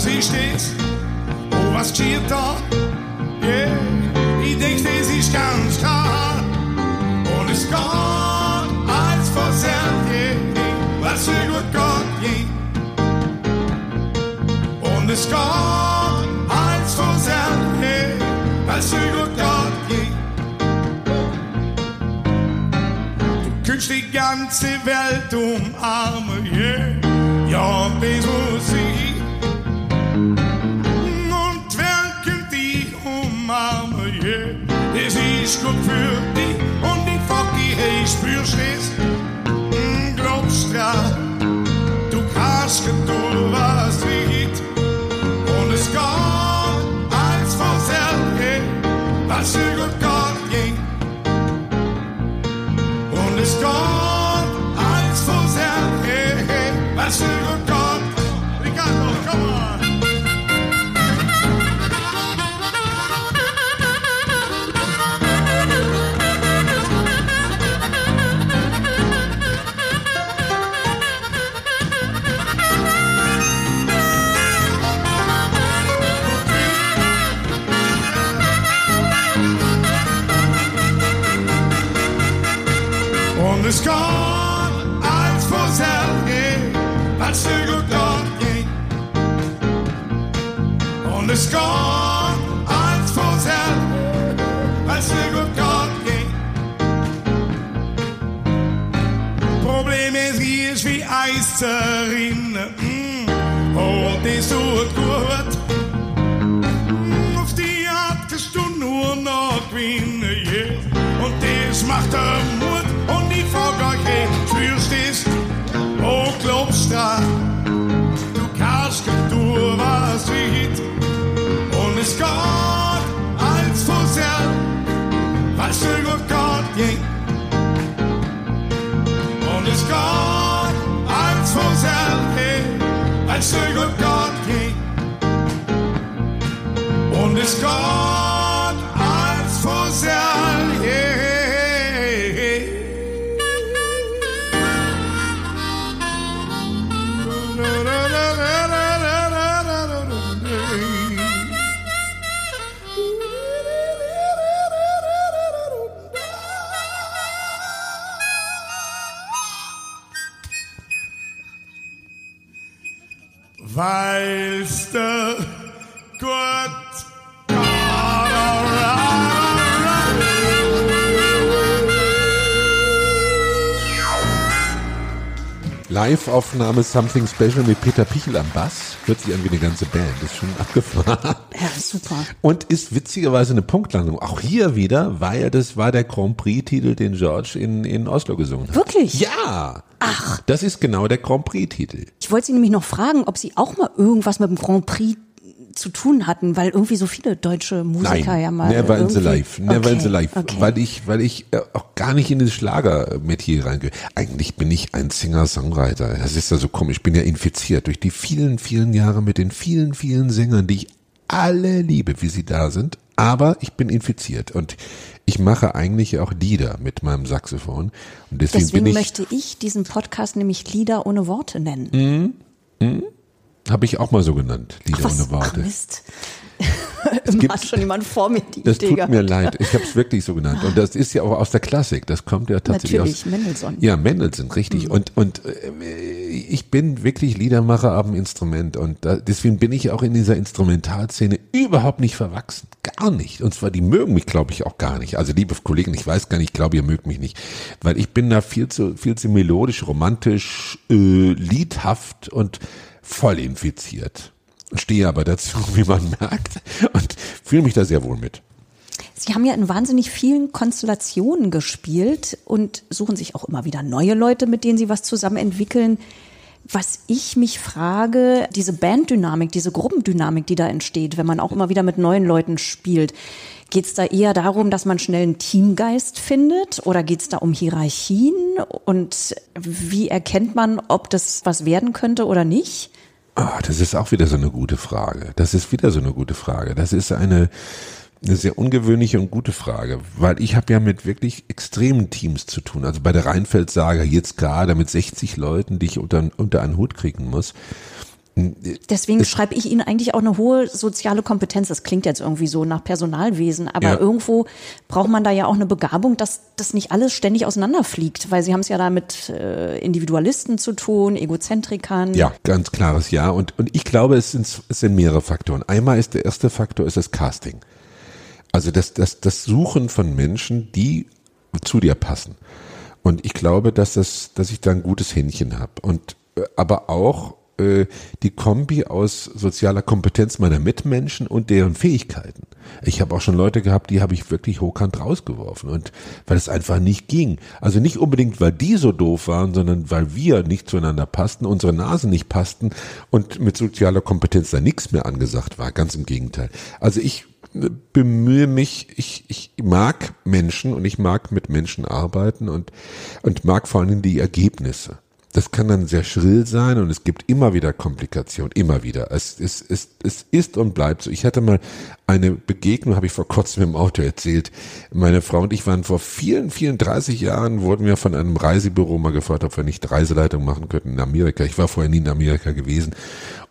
Speaker 7: was ist das? Oh, was geschieht da? Yeah, ich denk, das ist ganz Es als versehrt, yeah, was so gut geht, yeah. Du könntest die ganze Welt umarmen, yeah, ja, muss ich. Und wer könnte dich umarmen, yeah, das ist gut für dich. Und ich frag dich, hey, spürst? Hm, glaubst dran, du kannst geduld, was liegt. Was
Speaker 2: Live-Aufnahme Something Special mit Peter Pichel am Bass. Hört sich an wie eine ganze Band. Ist schon abgefahren.
Speaker 1: Ja, super.
Speaker 2: Und ist witzigerweise eine Punktlandung. Auch hier wieder, weil das war der Grand Prix-Titel, den George in, in Oslo gesungen hat.
Speaker 1: Wirklich?
Speaker 2: Ja. Ach. Das ist genau der Grand Prix-Titel.
Speaker 1: Ich wollte Sie nämlich noch fragen, ob Sie auch mal irgendwas mit dem Grand Prix zu tun hatten, weil irgendwie so viele deutsche Musiker
Speaker 2: Nein,
Speaker 1: ja mal.
Speaker 2: never in the life, never in
Speaker 1: Okay,
Speaker 2: the life,
Speaker 1: okay.
Speaker 2: weil ich, weil ich äh, auch gar nicht in das Schlagermetier reingehe. Eigentlich bin ich ein Singer-Songwriter. Das ist ja so komisch. Ich bin ja infiziert durch die vielen, vielen Jahre mit den vielen, vielen Sängern, die ich alle liebe, wie sie da sind. Aber ich bin infiziert und ich mache eigentlich auch Lieder mit meinem Saxophon. Und deswegen,
Speaker 1: Deswegen
Speaker 2: bin ich,
Speaker 1: möchte ich diesen Podcast nämlich Lieder ohne Worte nennen.
Speaker 2: Habe ich auch mal so genannt, Lieder
Speaker 1: Was?
Speaker 2: ohne Worte.
Speaker 1: Ach Mist. Immer
Speaker 2: gibt-
Speaker 1: hat schon jemand vor mir die
Speaker 2: Das
Speaker 1: Idee
Speaker 2: tut
Speaker 1: gehabt.
Speaker 2: mir leid. Ich habe es wirklich so genannt. Und das ist ja auch aus der Klassik. Das kommt ja tatsächlich
Speaker 1: Natürlich,
Speaker 2: aus.
Speaker 1: Mendelssohn. Mhm.
Speaker 2: Ja, Mendelssohn, richtig. Und und äh, ich bin wirklich Liedermacher am Instrument und da, deswegen bin ich auch in dieser Instrumentalszene überhaupt nicht verwachsen. Gar nicht. Und zwar die mögen mich, glaube ich, auch gar nicht. Also liebe Kollegen, ich weiß gar nicht, ich glaube, ihr mögt mich nicht, weil ich bin da viel zu viel zu melodisch, romantisch, äh, liedhaft und voll infiziert. Stehe aber dazu, wie man merkt, und fühle mich da sehr wohl mit.
Speaker 1: Sie haben ja in wahnsinnig vielen Konstellationen gespielt und suchen sich auch immer wieder neue Leute, mit denen Sie was zusammen entwickeln. Was ich mich frage, diese Banddynamik, diese Gruppendynamik, die da entsteht, wenn man auch immer wieder mit neuen Leuten spielt, geht es da eher darum, dass man schnell einen Teamgeist findet oder geht es da um Hierarchien? Und wie erkennt man, ob das was werden könnte oder nicht?
Speaker 2: Ah, das ist auch wieder so eine gute Frage. Das ist wieder so eine gute Frage. Das ist eine, eine sehr ungewöhnliche und gute Frage, weil ich habe ja mit wirklich extremen Teams zu tun. Also bei der Rheinfeld-Saga jetzt gerade mit 60 Leuten, die ich unter, unter einen Hut kriegen muss.
Speaker 1: Deswegen schreibe ich Ihnen eigentlich auch eine hohe soziale Kompetenz. Das klingt jetzt irgendwie so nach Personalwesen, aber
Speaker 2: Ja.
Speaker 1: irgendwo braucht man da ja auch eine Begabung, dass das nicht alles ständig auseinanderfliegt, weil Sie haben es ja da mit äh, Individualisten zu tun, Egozentrikern.
Speaker 2: Ja, ganz klares Ja. Und, und ich glaube, es sind, es sind mehrere Faktoren. Einmal ist der erste Faktor ist das Casting. Also das, das, das Suchen von Menschen, die zu dir passen. Und ich glaube, dass das, dass ich da ein gutes Händchen habe. Und äh, aber auch äh, die Kombi aus sozialer Kompetenz meiner Mitmenschen und deren Fähigkeiten. Ich habe auch schon Leute gehabt, die habe ich wirklich hochkant rausgeworfen und weil es einfach nicht ging. Also nicht unbedingt, weil die so doof waren, sondern weil wir nicht zueinander passten, unsere Nasen nicht passten und mit sozialer Kompetenz da nichts mehr angesagt war. Ganz im Gegenteil. Also ich äh, bemühe mich, ich, ich mag Menschen und ich mag mit Menschen arbeiten und, und mag vor Dingen die Ergebnisse. Das kann dann sehr schrill sein und es gibt immer wieder Komplikationen, immer wieder. Es, es, es, es ist und bleibt so. Ich hatte mal eine Begegnung, habe ich vor kurzem im Auto erzählt. Meine Frau und ich waren vor vielen, vielen 30 Jahren, wurden wir von einem Reisebüro mal gefragt, ob wir nicht Reiseleitung machen könnten in Amerika. Ich war vorher nie in Amerika gewesen.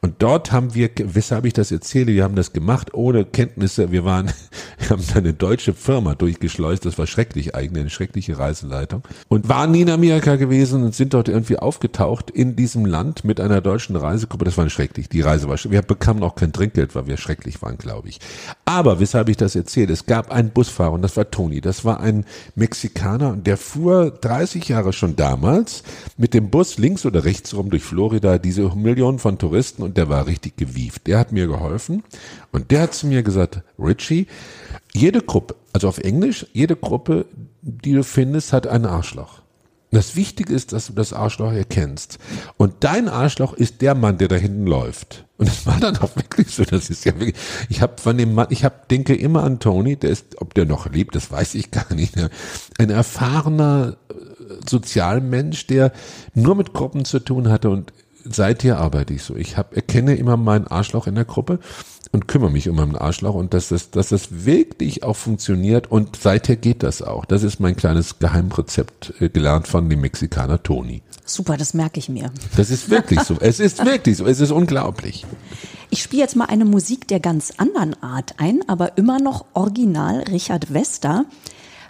Speaker 2: Und dort haben wir, weshalb ich das erzähle, wir haben das gemacht ohne Kenntnisse. Wir waren, wir haben eine deutsche Firma durchgeschleust. Das war schrecklich eigentlich, eine schreckliche Reiseleitung. Und waren nie in Amerika gewesen und sind dort irgendwie aufgetaucht in diesem Land mit einer deutschen Reisegruppe. Das war schrecklich. Die Reise war schrecklich. Wir bekamen auch kein Trinkgeld, weil wir schrecklich waren, glaube ich. Aber weshalb ich das erzähle, es gab einen Busfahrer und das war Toni. Das war ein Mexikaner und der fuhr 30 Jahre schon damals mit dem Bus links oder rechts rum durch Florida, diese Millionen von Touristen und der war richtig gewieft. Der hat mir geholfen und der hat zu mir gesagt, Richie, jede Gruppe, also auf Englisch, jede Gruppe, die du findest, hat einen Arschloch. Das Wichtige ist, dass du das Arschloch erkennst. Und dein Arschloch ist der Mann, der da hinten läuft. Und das war dann auch wirklich so. Das ist ja wirklich, ich habe von dem Mann, ich hab, denke immer an Tony, der ist, ob der noch lebt, das weiß ich gar nicht. Ein erfahrener äh, Sozialmensch, der nur mit Gruppen zu tun hatte und seither arbeite ich so. Ich hab, erkenne immer meinen Arschloch in der Gruppe und kümmere mich um meinen Arschloch und dass das, dass das wirklich auch funktioniert und seither geht das auch. Das ist mein kleines Geheimrezept äh, gelernt von dem Mexikaner Toni.
Speaker 1: Super, das merke ich mir.
Speaker 2: Das ist wirklich so. Es ist wirklich so. Es ist unglaublich.
Speaker 1: Ich spiele jetzt mal eine Musik der ganz anderen Art ein, aber immer noch original Richard Wester.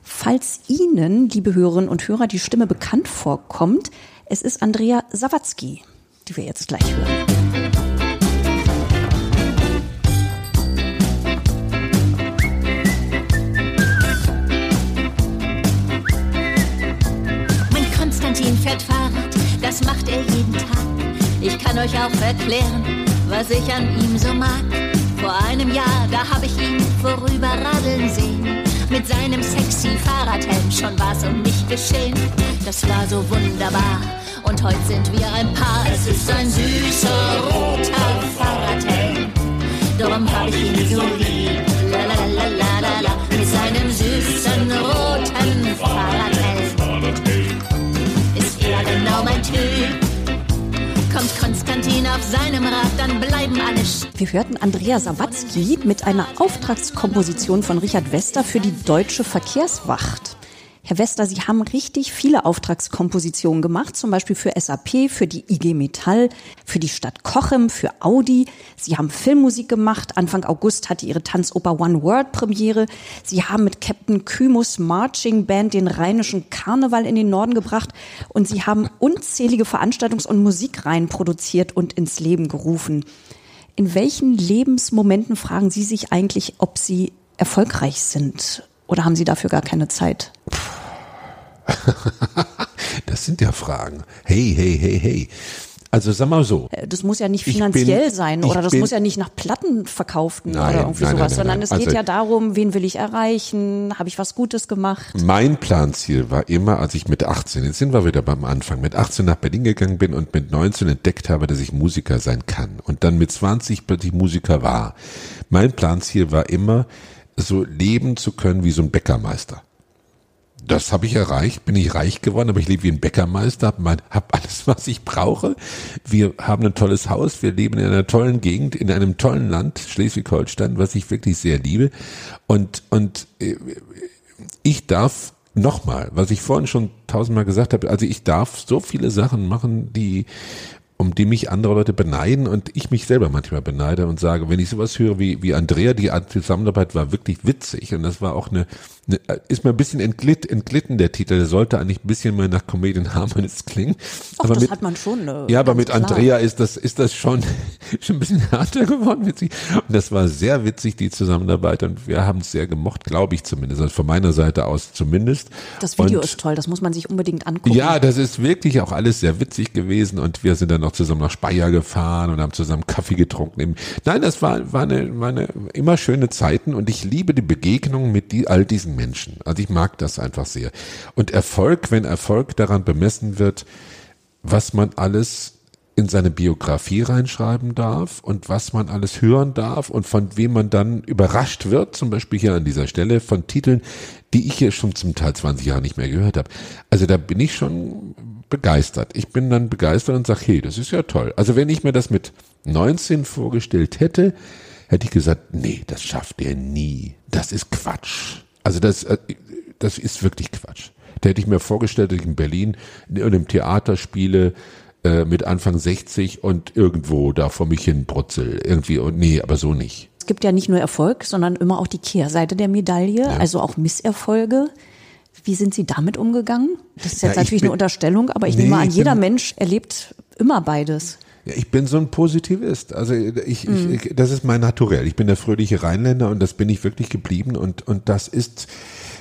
Speaker 1: Falls Ihnen, liebe Hörerinnen und Hörer, die Stimme bekannt vorkommt, es ist Andrea Sawatzki, die wir jetzt gleich hören.
Speaker 8: Macht er jeden euch auch erklären, was ich an ihm so mag. Vor einem Jahr, da hab ich ihn vorüberradeln sehen. Mit seinem sexy Fahrradhelm, schon war's um mich geschehen. Das war so wunderbar und heute sind wir ein Paar. Es ist ein süßer roter Fahrradhelm, darum hab ich ihn so lieb. La la la la la la, mit seinem süßen roten Fahrradhelm genau mein Typ. Kommt Konstantin auf seinem Rad, dann bleiben alle
Speaker 1: Wir hörten Andrea Sawatzki mit einer Auftragskomposition von Richard Wester für die Deutsche Verkehrswacht. Herr Wester, Sie haben richtig viele Auftragskompositionen gemacht, zum Beispiel für SAP, für die IG Metall, für die Stadt Cochem, für Audi. Sie haben Filmmusik gemacht. Anfang August hatte Ihre Tanzoper One World Premiere. Sie haben mit Captain Kymus Marching Band den rheinischen Karneval in den Norden gebracht und Sie haben unzählige Veranstaltungs- und Musikreihen produziert und ins Leben gerufen. In welchen Lebensmomenten fragen Sie sich eigentlich, ob Sie erfolgreich sind? Oder haben Sie dafür gar keine Zeit?
Speaker 2: Das sind ja Fragen. Hey, hey, hey, hey. Also sag mal so.
Speaker 1: Äh, Das muss ja nicht
Speaker 2: Ich
Speaker 1: finanziell
Speaker 2: bin-
Speaker 1: sein oder das
Speaker 2: bin-
Speaker 1: muss ja nicht nach Platten verkauften
Speaker 2: Nein,
Speaker 1: oder irgendwie
Speaker 2: nein,
Speaker 1: sowas,
Speaker 2: nein,
Speaker 1: sondern es geht
Speaker 2: Also-
Speaker 1: ja darum, wen will ich erreichen, habe ich was Gutes gemacht.
Speaker 2: Mein Planziel war immer, als ich mit 18, jetzt sind wir wieder beim Anfang, mit 18 nach Berlin gegangen bin und mit 19 entdeckt habe, dass ich Musiker sein kann und dann mit 20 plötzlich Musiker war. Mein Planziel war immer, so leben zu können wie so ein Bäckermeister. Das habe ich erreicht, bin ich reich geworden, aber ich lebe wie ein Bäckermeister, habe hab alles, was ich brauche. Wir haben ein tolles Haus, wir leben in einer tollen Gegend, in einem tollen Land, Schleswig-Holstein, was ich wirklich sehr liebe. Und, und äh, ich darf nochmal, was ich vorhin schon tausendmal gesagt habe, also ich darf so viele Sachen machen, die um die mich andere Leute beneiden und ich mich selber manchmal beneide und sage, wenn ich sowas höre wie, wie Andrea, die Zusammenarbeit war wirklich witzig und das war auch eine ist mir ein bisschen entglitt, entglitten der Titel, der sollte eigentlich ein bisschen mehr nach Comedian Harmonies klingen.
Speaker 1: Ach,
Speaker 2: aber
Speaker 1: das
Speaker 2: mit,
Speaker 1: hat man schon. Äh,
Speaker 2: ja, aber mit
Speaker 1: klar.
Speaker 2: Andrea ist das, ist das schon, schon ein bisschen härter geworden, witzig. Und das war sehr witzig, die Zusammenarbeit. Und wir haben es sehr gemocht, glaube ich zumindest. Also von meiner Seite aus zumindest.
Speaker 1: Das Video
Speaker 2: und,
Speaker 1: ist toll, das muss man sich unbedingt angucken.
Speaker 2: Ja, das ist wirklich auch alles sehr witzig gewesen. Und wir sind dann noch zusammen nach Speyer gefahren und haben zusammen Kaffee getrunken. Nein, das war, war eine, war eine immer schöne Zeiten. Und ich liebe die Begegnung mit die, all diesen Menschen. Also ich mag das einfach sehr. Und Erfolg, wenn Erfolg daran bemessen wird, was man alles in seine Biografie reinschreiben darf und was man alles hören darf und von wem man dann überrascht wird, zum Beispiel hier an dieser Stelle von Titeln, die ich hier schon zum Teil 20 Jahre nicht mehr gehört habe. Also da bin ich schon begeistert. Ich bin dann begeistert und sage, hey, das ist ja toll. Also wenn ich mir das mit 19 vorgestellt hätte, hätte ich gesagt, nee, das schafft er nie. Das ist Quatsch. Also das, äh, das ist wirklich Quatsch. Da hätte ich mir vorgestellt, dass ich in Berlin in irgendeinem Theater spiele, äh, mit Anfang 60 und irgendwo da vor mich hin brutzel. Irgendwie, und nee, aber so nicht.
Speaker 1: Es gibt ja nicht nur Erfolg, sondern immer auch die Kehrseite der Medaille, also auch Misserfolge. Wie sind Sie damit umgegangen? Das ist
Speaker 2: Ja,
Speaker 1: jetzt
Speaker 2: ich
Speaker 1: natürlich
Speaker 2: bin-
Speaker 1: eine Unterstellung, aber ich
Speaker 2: Nee,
Speaker 1: nehme an, jeder
Speaker 2: bin-
Speaker 1: Mensch erlebt immer beides.
Speaker 2: Ja, ich bin so ein Positivist. Also ich, ich, ich, das ist mein Naturell. Ich bin der fröhliche Rheinländer und das bin ich wirklich geblieben und und das ist,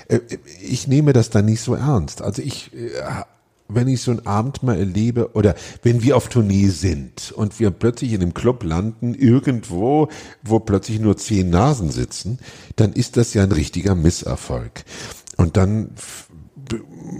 Speaker 2: äh, ich nehme das dann nicht so ernst. Also ich, äh, wenn ich so einen Abend mal erlebe oder wenn wir auf Tournee sind und wir plötzlich in einem Club landen, irgendwo, wo plötzlich nur zehn Nasen sitzen, dann ist das ja ein richtiger Misserfolg. Und dann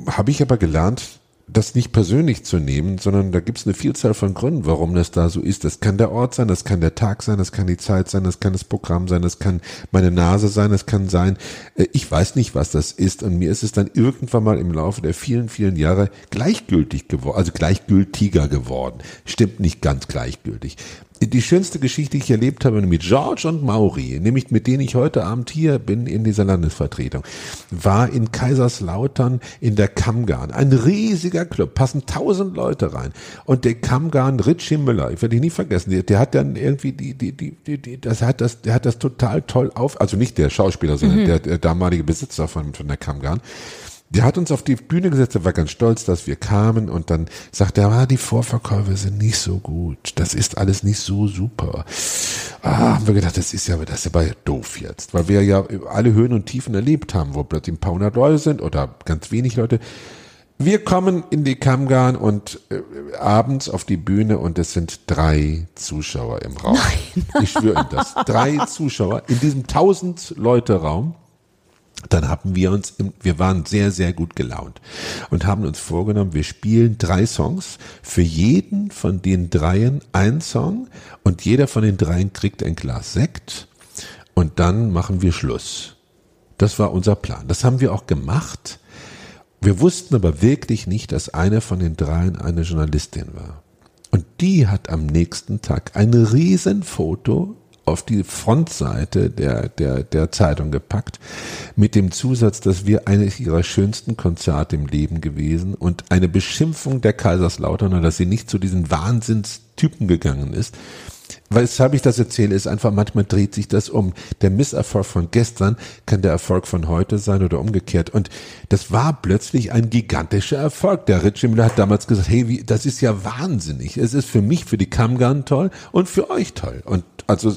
Speaker 2: habe ich aber gelernt, das nicht persönlich zu nehmen, sondern da gibt es eine Vielzahl von Gründen, warum das da so ist. Das kann der Ort sein, das kann der Tag sein, das kann die Zeit sein, das kann das Programm sein, das kann meine Nase sein, das kann sein, äh, ich weiß nicht, was das ist. Und mir ist es dann irgendwann mal im Laufe der vielen, vielen Jahre gleichgültig geworden, also gleichgültiger geworden. Stimmt nicht ganz gleichgültig. Die schönste Geschichte, die ich erlebt habe mit George und Mauri, nämlich mit denen ich heute Abend hier bin in dieser Landesvertretung, war in Kaiserslautern in der Kammgarn. Ein riesiger Club, passen tausend Leute rein. Und der Kammgarn, Richie Müller, ich werde ihn nie vergessen, der, der hat dann irgendwie die, die, die, die, die, das hat das, der hat das total toll auf, also nicht der Schauspieler, sondern der, der damalige Besitzer von, von der Kammgarn. Der hat uns auf die Bühne gesetzt, er war ganz stolz, dass wir kamen und dann sagt er, ah, die Vorverkäufe sind nicht so gut, das ist alles nicht so super. Ah, haben wir gedacht, das ist ja, das ist aber doof jetzt, weil wir ja alle Höhen und Tiefen erlebt haben, wo plötzlich ein paar hundert Leute sind oder ganz wenig Leute. Wir kommen in die Kamgarn und äh, abends auf die Bühne und es sind drei Zuschauer im Raum. Nein. Ich schwöre Ihnen das. Drei Zuschauer in diesem 1000 Leute Raum. Dann haben wir uns, wir waren sehr, sehr gut gelaunt und haben uns vorgenommen, wir spielen drei Songs, für jeden von den dreien ein Song und jeder von den dreien kriegt ein Glas Sekt und dann machen wir Schluss. Das war unser Plan. Das haben wir auch gemacht. Wir wussten aber wirklich nicht, dass eine von den dreien eine Journalistin war. Und die hat am nächsten Tag ein Riesenfoto auf die Frontseite der, der, der Zeitung gepackt, mit dem Zusatz, dass wir eines ihrer schönsten Konzerte im Leben gewesen und eine Beschimpfung der Kaiserslauterner, dass sie nicht zu diesen Wahnsinnstypen gegangen ist, Weshalb ich das erzähle, ist einfach, manchmal dreht sich das um. Der Misserfolg von gestern kann der Erfolg von heute sein oder umgekehrt. Und das war plötzlich ein gigantischer Erfolg. Der Richie Müller hat damals gesagt, hey, wie, das ist ja wahnsinnig. Es ist für mich, für die Kamgarn toll und für euch toll. Und also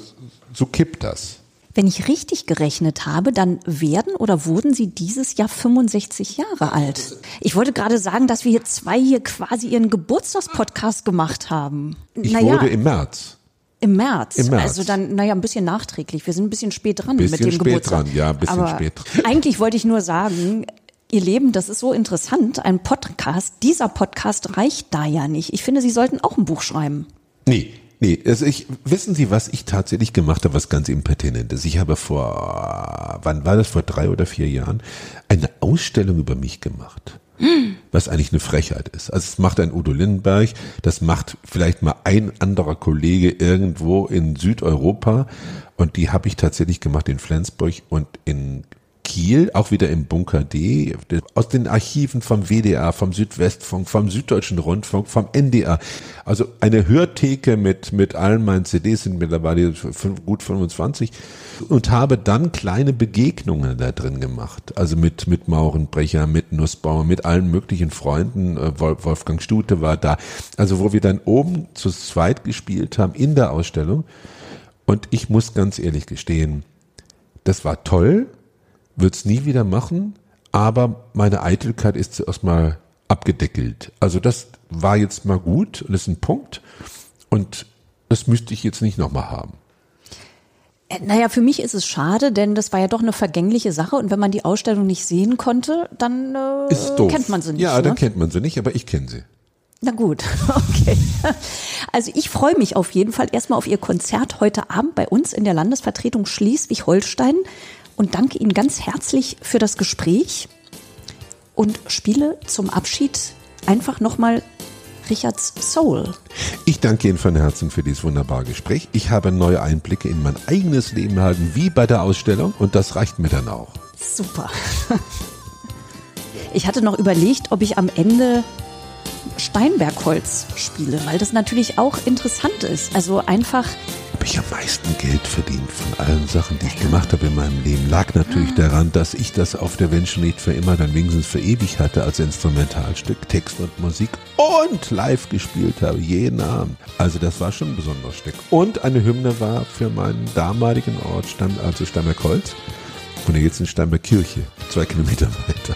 Speaker 2: so kippt das.
Speaker 1: Wenn ich richtig gerechnet habe, dann werden oder wurden Sie dieses Jahr 65 Jahre alt. Ich wollte gerade sagen, dass wir hier zwei hier quasi Ihren Geburtstagspodcast gemacht haben.
Speaker 2: Ich naja. wurde im März.
Speaker 1: Im März.
Speaker 2: Im März.
Speaker 1: Also dann, naja, ein bisschen nachträglich. Wir sind ein bisschen spät dran
Speaker 2: bisschen
Speaker 1: mit dem
Speaker 2: spät
Speaker 1: Geburtstag.
Speaker 2: dran, ja, ein bisschen
Speaker 1: Aber
Speaker 2: spät dran.
Speaker 1: Eigentlich wollte ich nur sagen, Ihr Leben, das ist so interessant. Ein Podcast, dieser Podcast reicht da ja nicht. Ich finde, Sie sollten auch ein Buch schreiben.
Speaker 2: Nee, Nee, also ich, wissen Sie, was ich tatsächlich gemacht habe, was ganz impertinentes? Ich habe vor, wann war das, vor drei oder vier Jahren, eine Ausstellung über mich gemacht. Was eigentlich eine Frechheit ist. Also es macht ein Udo Lindenberg, das macht vielleicht mal ein anderer Kollege irgendwo in Südeuropa und die habe ich tatsächlich gemacht in Flensburg und in Kiel, auch wieder im Bunker D, aus den Archiven vom WDR, vom Südwestfunk, vom Süddeutschen Rundfunk, vom NDR. Also eine Hörtheke mit, mit allen meinen CDs sind mittlerweile gut 25 und habe dann kleine Begegnungen da drin gemacht. Also mit, mit Maurenbrecher, mit Nussbauer, mit allen möglichen Freunden. Äh, Wolfgang Stute war da. Also wo wir dann oben zu zweit gespielt haben in der Ausstellung. Und ich muss ganz ehrlich gestehen, das war toll würde es nie wieder machen, aber meine Eitelkeit ist zuerst mal abgedeckelt. Also das war jetzt mal gut und ist ein Punkt und das müsste ich jetzt nicht nochmal haben.
Speaker 1: Äh, naja, für mich ist es schade, denn das war ja doch eine vergängliche Sache und wenn man die Ausstellung nicht sehen konnte, dann äh, kennt man sie nicht.
Speaker 2: Ja,
Speaker 1: ne?
Speaker 2: dann kennt man sie nicht, aber ich kenne sie.
Speaker 1: Na gut, okay. Also ich freue mich auf jeden Fall erstmal auf Ihr Konzert heute Abend bei uns in der Landesvertretung Schleswig-Holstein und danke Ihnen ganz herzlich für das Gespräch und spiele zum Abschied einfach nochmal Richards Soul.
Speaker 2: Ich danke Ihnen von Herzen für dieses wunderbare Gespräch. Ich habe neue Einblicke in mein eigenes Leben erhalten, wie bei der Ausstellung, und das reicht mir dann auch.
Speaker 1: Super. Ich hatte noch überlegt, ob ich am Ende Steinbergholz spiele, weil das natürlich auch interessant ist. Also einfach
Speaker 2: habe ich am meisten Geld verdient von allen Sachen, die ich gemacht habe in meinem Leben. Lag natürlich daran, dass ich das auf der Menschen nicht für immer, dann wenigstens für ewig hatte als Instrumentalstück, Text und Musik und live gespielt habe, jeden Abend. Also das war schon ein besonderes Stück. Und eine Hymne war für meinen damaligen Ort, also Steinbergholz. Und jetzt in Steinbergkirche, zwei Kilometer weiter.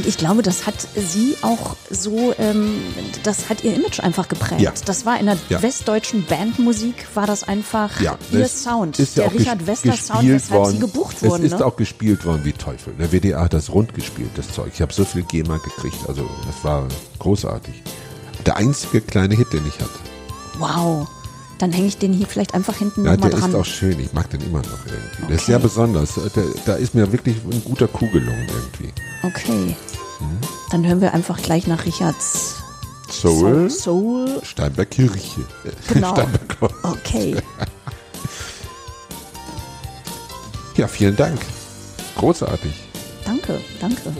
Speaker 1: Und ich glaube, das hat sie auch so, ähm, das hat ihr Image einfach geprägt.
Speaker 2: Ja.
Speaker 1: Das war in der
Speaker 2: Ja.
Speaker 1: westdeutschen Bandmusik, war das einfach
Speaker 2: Ja,
Speaker 1: ihr
Speaker 2: das
Speaker 1: Sound.
Speaker 2: ist ja
Speaker 1: der
Speaker 2: auch
Speaker 1: Richard Wester Sound, weshalb
Speaker 2: worden.
Speaker 1: sie gebucht
Speaker 2: Es
Speaker 1: wurden.
Speaker 2: ist
Speaker 1: Ne?
Speaker 2: auch gespielt worden wie Teufel. Der WDR hat das rund gespielt, das Zeug. Ich habe so viel GEMA gekriegt, also das war großartig. Der einzige kleine Hit, den ich hatte.
Speaker 1: Wow. Dann hänge ich den hier vielleicht einfach hinten
Speaker 2: Ja,
Speaker 1: nochmal
Speaker 2: der
Speaker 1: dran.
Speaker 2: ist auch schön, ich mag den immer noch irgendwie. Der ist
Speaker 1: Okay.
Speaker 2: sehr besonders. Der, da ist mir wirklich ein guter Kuh gelungen irgendwie.
Speaker 1: Okay.
Speaker 2: Mhm.
Speaker 1: Dann hören wir einfach gleich nach Richards
Speaker 2: Soul,
Speaker 1: Soul.
Speaker 2: Steinbergkirche.
Speaker 1: Genau.
Speaker 2: Steinberg
Speaker 1: Okay.
Speaker 2: ja, vielen Dank. Großartig.
Speaker 1: Danke, danke.